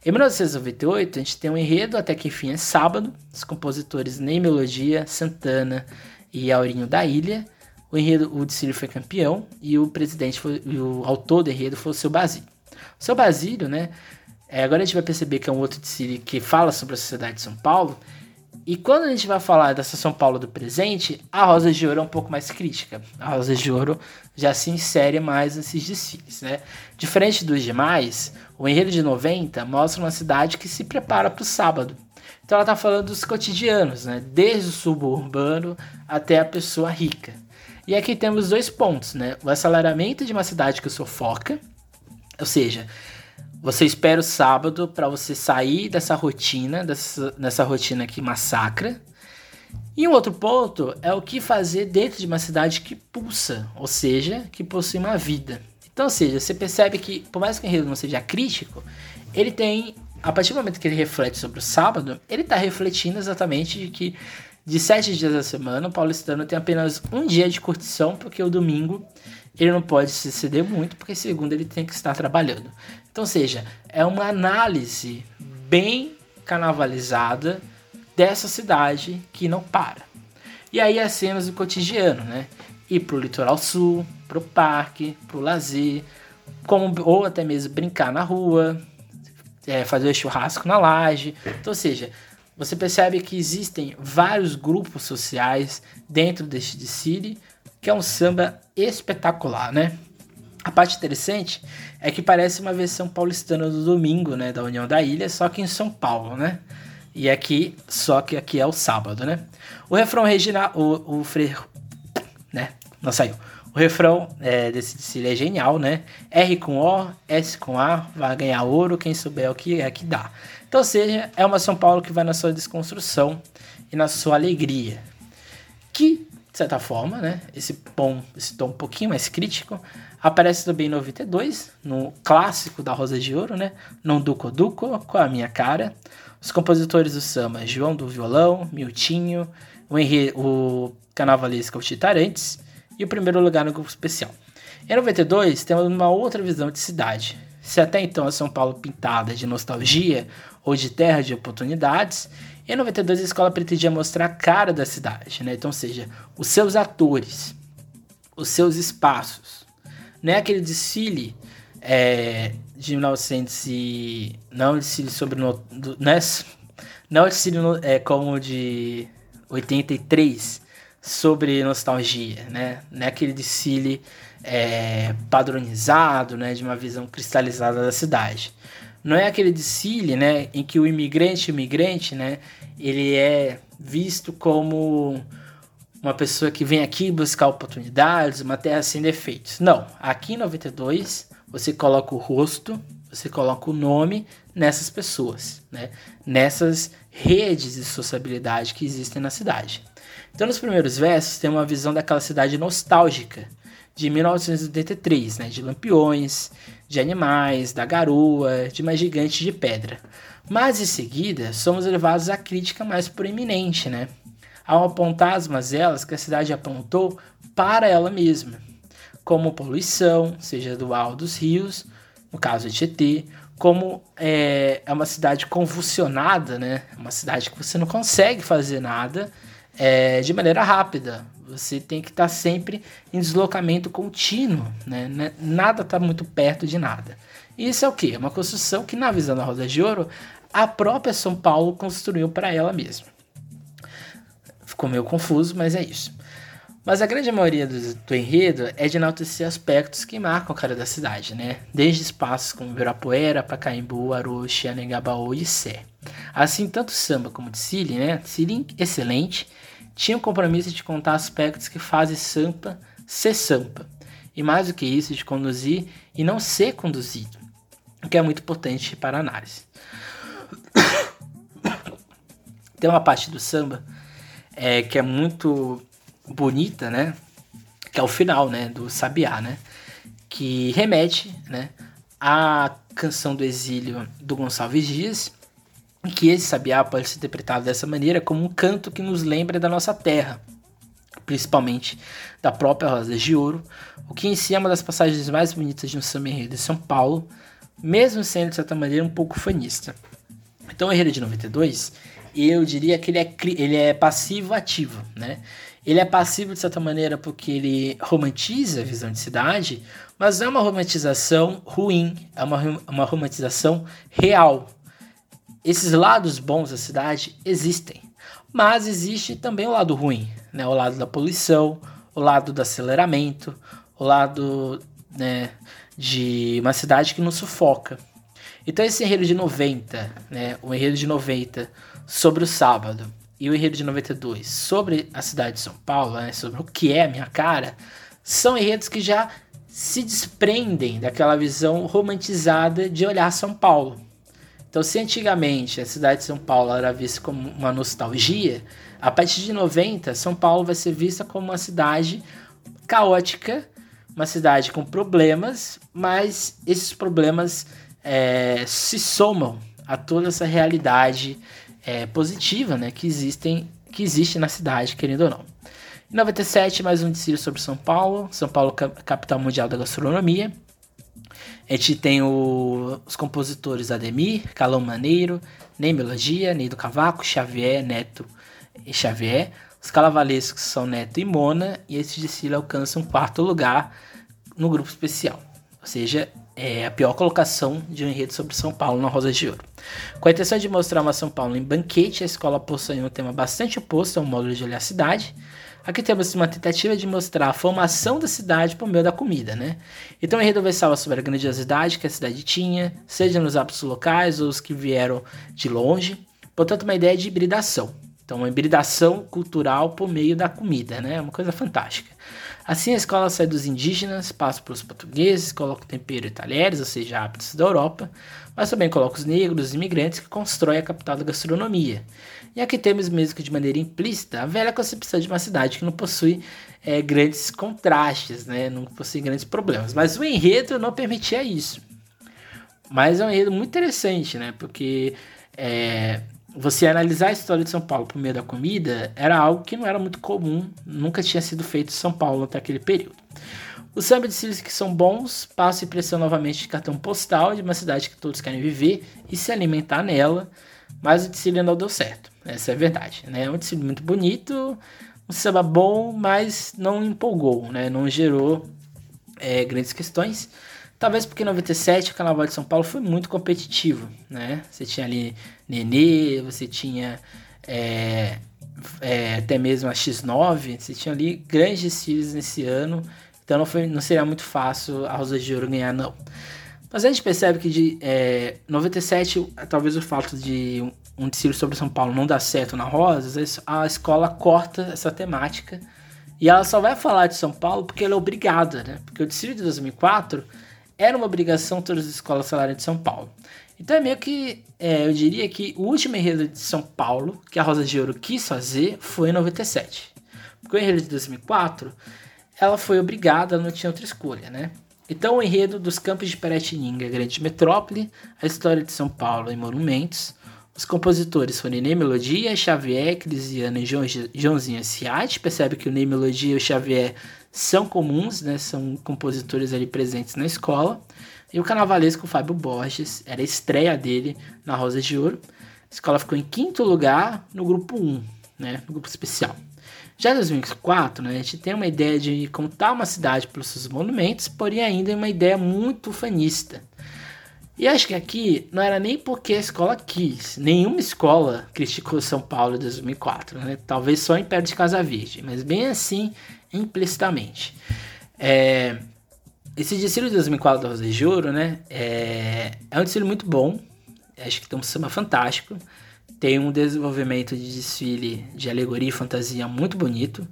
Em 1998, a gente tem um enredo Até que Enfim é Sábado, os compositores Ney Melodia, Santana e Aurinho da Ilha. O enredo, o Dicílio foi campeão e o presidente, foi, o autor do enredo foi o seu Basílio. O seu Basílio, né, é, agora a gente vai perceber que é um outro Dicílio que fala sobre a sociedade de São Paulo, e quando a gente vai falar dessa São Paulo do presente, a Rosa de Ouro é um pouco mais crítica. A Rosa de Ouro já se insere mais nesses desfiles, né? Diferente dos demais, o Enredo de 90 mostra uma cidade que se prepara para o sábado. Então ela está falando dos cotidianos, né? Desde o suburbano até a pessoa rica. E aqui temos dois pontos, né? O aceleramento de uma cidade que sufoca, ou seja, você espera o sábado para você sair dessa rotina, dessa, dessa rotina que massacra. E um outro ponto é o que fazer dentro de uma cidade que pulsa, ou seja, que possui uma vida. Então, ou seja, você percebe que, por mais que o enredo não seja crítico, ele tem, a partir do momento que ele reflete sobre o sábado, ele está refletindo exatamente de que de sete dias da semana, o paulistano tem apenas um dia de curtição, porque o domingo ele não pode se ceder muito, porque segundo ele tem que estar trabalhando. Então, seja, é uma análise bem carnavalizada dessa cidade que não para. E aí as cenas do cotidiano, né? Ir pro litoral sul, pro parque, pro lazer, como, ou até mesmo brincar na rua, é, fazer churrasco na laje. Então, ou seja, você percebe que existem vários grupos sociais dentro deste desfile, que é um samba espetacular, né? A parte interessante é que parece uma versão paulistana do domingo, né, da União da Ilha, só que em São Paulo, né? E aqui, só que aqui é o sábado, né? O refrão original, o, o fre... né? Não saiu. O refrão é, desse Cília é genial, né? R com O, S com A, vai ganhar ouro, quem souber o que é que dá. Então, ou seja, é uma São Paulo que vai na sua desconstrução e na sua alegria. Que, de certa forma, né? Esse tom, esse tom um pouquinho mais crítico, aparece também em 92, no clássico da Rosa de Ouro, né? Não Duco Duco, com a minha cara. Os compositores do samba, João do Violão, Miltinho, o, Henri, o Carnavalesco Titarantes e o primeiro lugar no grupo especial. Em 92, temos uma outra visão de cidade. Se até então a São Paulo pintada de nostalgia ou de terra de oportunidades, em 92 a escola pretendia mostrar a cara da cidade, né? Então, seja, os seus atores, os seus espaços. Não é aquele desfile é, de 1900 e... Não desfile sobre... No, do, não é, não desfile no, é, como de 83, sobre nostalgia, né? Não é aquele desfile é, padronizado, né? De uma visão cristalizada da cidade. Não é aquele desfile, né? Em que o imigrante, imigrante, né? Ele é visto como uma pessoa que vem aqui buscar oportunidades, uma terra sem defeitos. Não, aqui em 92 você coloca o rosto, você coloca o nome nessas pessoas, né? Nessas redes de sociabilidade que existem na cidade. Então, nos primeiros versos, tem uma visão daquela cidade nostálgica de 1983, né? De lampiões, de animais, da garoa, de uma gigante de pedra. Mas em seguida, somos levados à crítica mais proeminente, né? Ao apontar as mazelas que a cidade apontou para ela mesma, como poluição, seja do alto dos rios, no caso de Tietê, como é, é uma cidade convulsionada, né? Uma cidade que você não consegue fazer nada é, de maneira rápida. Você tem que estar tá sempre em deslocamento contínuo, né? né? Nada está muito perto de nada. Isso é o que? É uma construção que, na visão da Rosa de Ouro, a própria São Paulo construiu para ela mesma. Ficou meio confuso, mas é isso. Mas a grande maioria do, do, enredo é de enaltecer aspectos que marcam a cara da cidade, né? Desde espaços como Ibirapuera, Pacaembu, Aroche, Anengabaú e Sé. Assim, tanto samba como Tsili, né? Tsili excelente, tinha o compromisso de contar aspectos que fazem Sampa ser Sampa. E mais do que isso, de conduzir e não ser conduzido, o que é muito importante para a análise. Tem uma parte do samba é, que é muito bonita, né? Que é o final, né? Do Sabiá, né? Que remete, né? À canção do exílio do Gonçalves Dias, que esse sabiá pode ser interpretado dessa maneira como um canto que nos lembra da nossa terra, principalmente da própria Rosa de Ouro, o que em si é uma das passagens mais bonitas de um samba enredo de São Paulo, mesmo sendo de certa maneira um pouco fanista. Então o enredo de 92, eu diria que ele é, ele é passivo-ativo, né? Ele é passivo de certa maneira porque ele romantiza a visão de cidade, mas não é uma romantização ruim, é uma, uma romantização real. Esses lados bons da cidade existem, mas existe também o lado ruim, né? o lado da poluição, o lado do aceleramento, o lado né, de uma cidade que nos sufoca. Então esse enredo de 90, né, o enredo de 90 sobre o sábado, e o enredo de 92 sobre a cidade de São Paulo, né, sobre o que é a minha cara, são enredos que já se desprendem daquela visão romantizada de olhar São Paulo. Então, se antigamente a cidade de São Paulo era vista como uma nostalgia, a partir de 90, São Paulo vai ser vista como uma cidade caótica, uma cidade com problemas, mas esses problemas é, se somam a toda essa realidade é, positiva né, que, existem, que existe na cidade, querendo ou não. Em 97, mais um desfile sobre São Paulo, São Paulo, capital mundial da gastronomia. A gente tem o, os compositores Ademir, Calão Maneiro, Ney Melodia, Ney do Cavaco, Xavier, Neto e Xavier. Os calavalescos são Neto e Mona, e esse desfile alcança um quarto lugar no grupo especial. Ou seja, é a pior colocação de um enredo sobre São Paulo na Rosa de Ouro. Com a intenção de mostrar uma São Paulo em banquete, a escola possui um tema bastante oposto ao módulo de olhar a cidade. Aqui temos uma tentativa de mostrar a formação da cidade por meio da comida, né? Então o enredo versava sobre a grandiosidade que a cidade tinha, seja nos hábitos locais ou os que vieram de longe, portanto uma ideia de hibridação. Então uma hibridação cultural por meio da comida, né? Uma coisa fantástica. Assim a escola sai dos indígenas, passa para os portugueses, coloca tempero e talheres, ou seja, hábitos da Europa, mas também coloca os negros, os imigrantes que constroem a capital da gastronomia. E aqui temos mesmo que de maneira implícita a velha concepção de uma cidade que não possui é, grandes contrastes, né? não possui grandes problemas. Mas o enredo não permitia isso. Mas é um enredo muito interessante, né? Porque é, você analisar a história de São Paulo por meio da comida era algo que não era muito comum, nunca tinha sido feito em São Paulo até aquele período. Os samba de cílios que são bons passam a impressão novamente de cartão postal de uma cidade que todos querem viver e se alimentar nela, mas o Dicílio não deu certo. Essa é a verdade. Né? É um Dicílio muito bonito, um samba bom, mas não empolgou, né? não gerou é, grandes questões. Talvez porque em 97 o Carnaval de São Paulo foi muito competitivo. Né? Você tinha ali Nenê, você tinha é, é, até mesmo a X9, você tinha ali grandes desfiles nesse ano então não, foi, não seria muito fácil a Rosa de Ouro ganhar, não. Mas a gente percebe que de é, 97, talvez o fato de um, desfile sobre São Paulo não dar certo na Rosas, a escola corta essa temática e ela só vai falar de São Paulo porque ela é obrigada, né? Porque o desfile de 2004 era uma obrigação todas as escolas falarem de São Paulo. Então é meio que, é, eu diria que o último enredo de São Paulo que a Rosa de Ouro quis fazer foi em 97. Porque o enredo de 2004 ela foi obrigada, não tinha outra escolha, né? Então, o enredo dos campos de Piratininga, grande metrópole, a história de São Paulo em monumentos. Os compositores foram Ney Melodia, Xavier, Crisiano e Joãozinho Ciati. Percebe que o Ney Melodia e o Xavier são comuns, né? São compositores ali presentes na escola. E o carnavalesco Fábio Borges, era a estreia dele na Rosa de Ouro. A escola ficou em quinto lugar no grupo 1, né? No grupo especial. Já em 2004, né, a gente tem uma ideia de contar uma cidade pelos seus monumentos, porém ainda é uma ideia muito fanista. E acho que aqui não era nem porque a escola quis. Nenhuma escola criticou São Paulo em 2004, né? Talvez só em Império de Casa Verde, mas bem assim, implicitamente. É, esse desfile de 2004 da Rosa de Ouro, né? É, é um desfile muito bom. Acho que tem um samba fantástico. Tem um desenvolvimento de desfile de alegoria e fantasia muito bonito.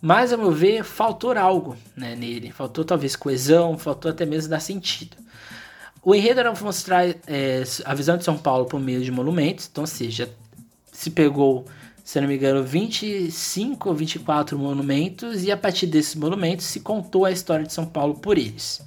Mas, a meu ver, faltou algo né, nele. Faltou talvez coesão, faltou até mesmo dar sentido. O enredo era mostrar é, a visão de São Paulo por meio de monumentos. Então, ou seja, se pegou, se não me engano, 25 ou 24 monumentos. E a partir desses monumentos se contou a história de São Paulo por eles.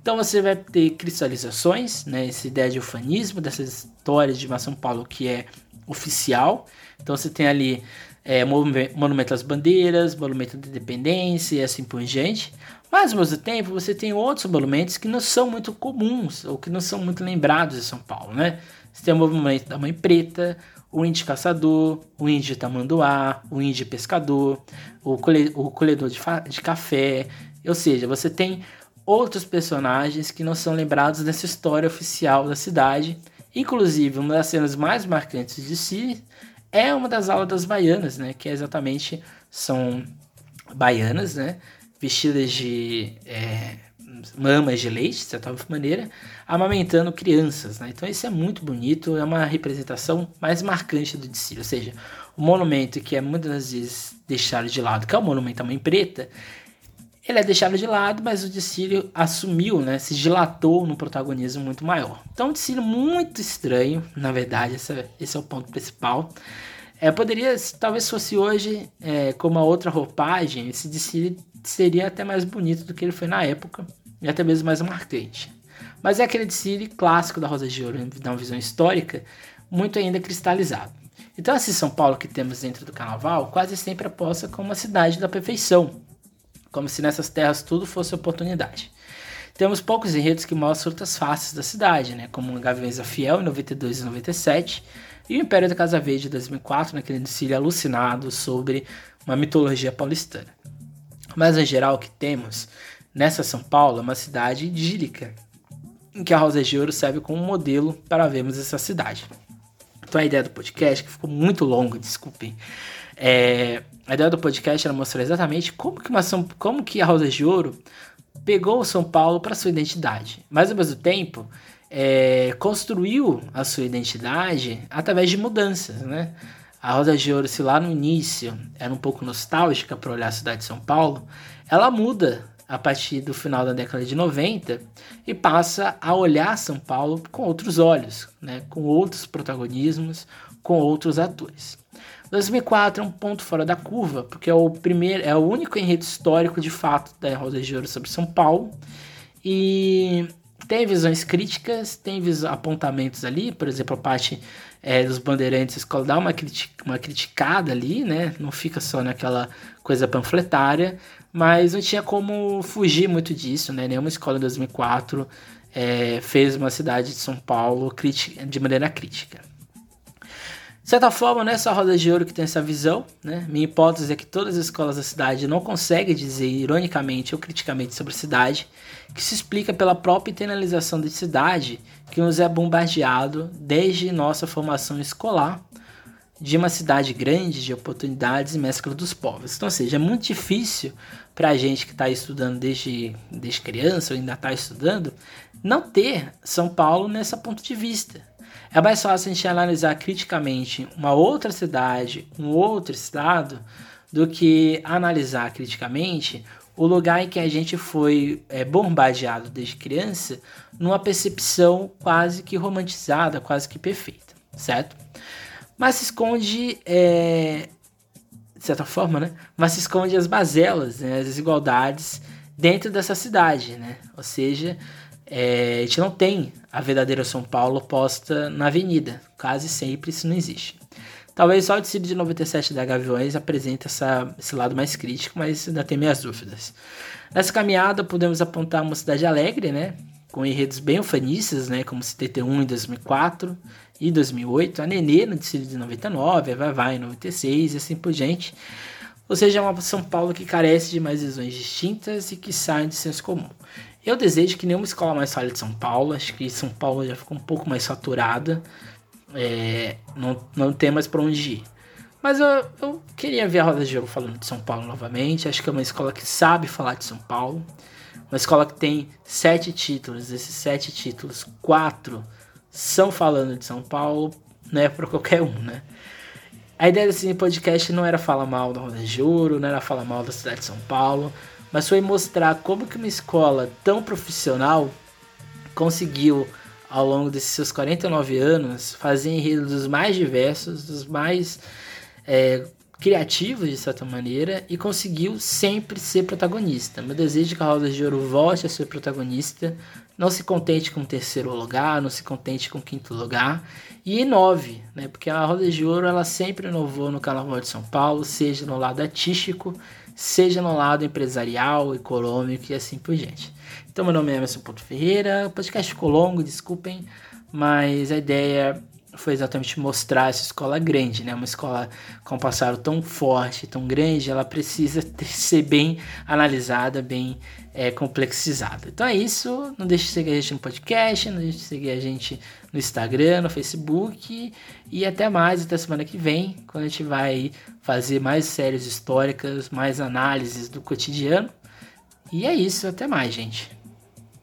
Então você vai ter cristalizações, né, essa ideia de ufanismo, dessas histórias de uma São Paulo que é oficial. Então você tem ali é, monumento às bandeiras, monumento da independência e assim por diante. Mas ao mesmo tempo você tem outros monumentos que não são muito comuns ou que não são muito lembrados em São Paulo, né? Você tem o monumento da Mãe Preta, o índio caçador, o índio tamanduá, o índio pescador, o, colhedor de, de café. Ou seja, você tem outros personagens que não são lembrados nessa história oficial da cidade Inclusive, uma das cenas mais marcantes de si é uma das aulas das baianas, né? Que é exatamente são baianas, né? Vestidas de é, mamas de leite, de certa maneira, amamentando crianças, né? Então isso é muito bonito, é uma representação mais marcante do desfile, ou seja, o monumento que é muitas vezes deixado de lado, que é o monumento à mãe preta, ele é deixado de lado, mas o Dicílio assumiu, né, se dilatou no protagonismo muito maior. Então, um Dicílio muito estranho, na verdade, esse, é o ponto principal. É, poderia, talvez fosse hoje, é, com outra roupagem, esse Dicílio seria até mais bonito do que ele foi na época, e até mesmo mais marcante. Mas é aquele Dicílio clássico da Rosa de Ouro, né, uma visão histórica, muito ainda cristalizado. Então, esse São Paulo que temos dentro do carnaval quase sempre aposta como uma cidade da perfeição, como se nessas terras tudo fosse oportunidade. Temos poucos enredos que mostram outras faces da cidade, né, como Gaviões da Fiel em 92 e 97 e o Império da Casa Verde em 2004, naquele desfile alucinado sobre uma mitologia paulistana. Mas em geral o que temos nessa São Paulo é uma cidade idílica, em que a Rosa de Ouro serve como modelo para vermos essa cidade. Então a ideia do podcast, que ficou muito longo, desculpem, É, a ideia do podcast era mostrar exatamente como que, uma como que a Rosa de Ouro pegou o São Paulo para sua identidade, mas ao mesmo tempo é, construiu a sua identidade através de mudanças, né? A Rosa de Ouro, se lá no início era um pouco nostálgica para olhar a cidade de São Paulo, ela muda a partir do final da década de 90 e passa a olhar São Paulo com outros olhos, né? com outros protagonismos, com outros atores. 2004 é um ponto fora da curva, porque é o primeiro, é o único enredo histórico de fato da Rosa de Ouro sobre São Paulo e tem visões críticas, tem apontamentos ali, por exemplo, a parte é, dos bandeirantes, a escola dá uma, uma criticada ali, né? Não fica só naquela coisa panfletária, mas não tinha como fugir muito disso, né? Nenhuma escola em 2004 é, fez uma cidade de São Paulo de maneira crítica. De certa forma, não é só a Roda de Ouro que tem essa visão. Né? Minha hipótese é que todas as escolas da cidade não conseguem dizer ironicamente ou criticamente sobre a cidade, que se explica pela própria internalização da cidade que nos é bombardeado desde nossa formação escolar de uma cidade grande de oportunidades e mescla dos povos. Então, ou seja, é muito difícil para a gente que está estudando desde, desde criança ou ainda está estudando, não ter São Paulo nessa ponto de vista. É mais fácil a gente analisar criticamente uma outra cidade, um outro estado, do que analisar criticamente o lugar em que a gente foi é, bombardeado desde criança numa percepção quase que romantizada, quase que perfeita, certo? Mas se esconde, é, de certa forma, né? Mas se esconde as bazelas, né? as desigualdades dentro dessa cidade, né? Ou seja, é, a gente não tem a verdadeira São Paulo posta na avenida. Quase sempre isso não existe. Talvez só o decídio de 97 da Gaviões apresente essa, esse lado mais crítico, mas ainda tem minhas dúvidas. Nessa caminhada podemos apontar uma cidade alegre, né? Com enredos bem ufanistas, né? Como CTT1 em 2004 e 2008, a Nenê no decídio de 99, a Vai em 96 e assim por diante. Ou seja, é uma São Paulo que carece de mais visões distintas e que sai de senso comum. Eu desejo que nenhuma escola mais fale de São Paulo. Acho que São Paulo já ficou um pouco mais saturada. É, não, não tem mais para onde ir. Mas eu, eu, queria ver a Roda de Jogo falando de São Paulo novamente. Acho que é uma escola que sabe falar de São Paulo. Uma escola que tem sete títulos. Esses sete títulos, quatro são falando de São Paulo. Não é para qualquer um, né? A ideia desse podcast não era falar mal da Roda de Ouro, não era falar mal da cidade de São Paulo mas foi mostrar como que uma escola tão profissional conseguiu ao longo desses seus 49 anos fazer enredos dos mais diversos, dos mais é, criativos de certa maneira e conseguiu sempre ser protagonista. Meu desejo é que a Roda de Ouro volte a ser protagonista, não se contente com terceiro lugar, não se contente com quinto lugar e inove, né? Porque a Roda de Ouro ela sempre inovou no Carnaval de São Paulo, seja no lado artístico, seja no lado empresarial, econômico e assim por diante. Então, meu nome é Emerson Ponto Ferreira, o podcast ficou longo, desculpem, mas a ideia foi exatamente mostrar essa escola grande, né? Uma escola com um passado tão forte, tão grande, ela precisa ter, ser bem analisada, bem é, complexizada. Então é isso. Não deixe de seguir a gente no podcast, não deixe de seguir a gente no Instagram, no Facebook e até mais, até semana que vem, quando a gente vai fazer mais séries históricas, mais análises do cotidiano. E é isso, até mais, gente.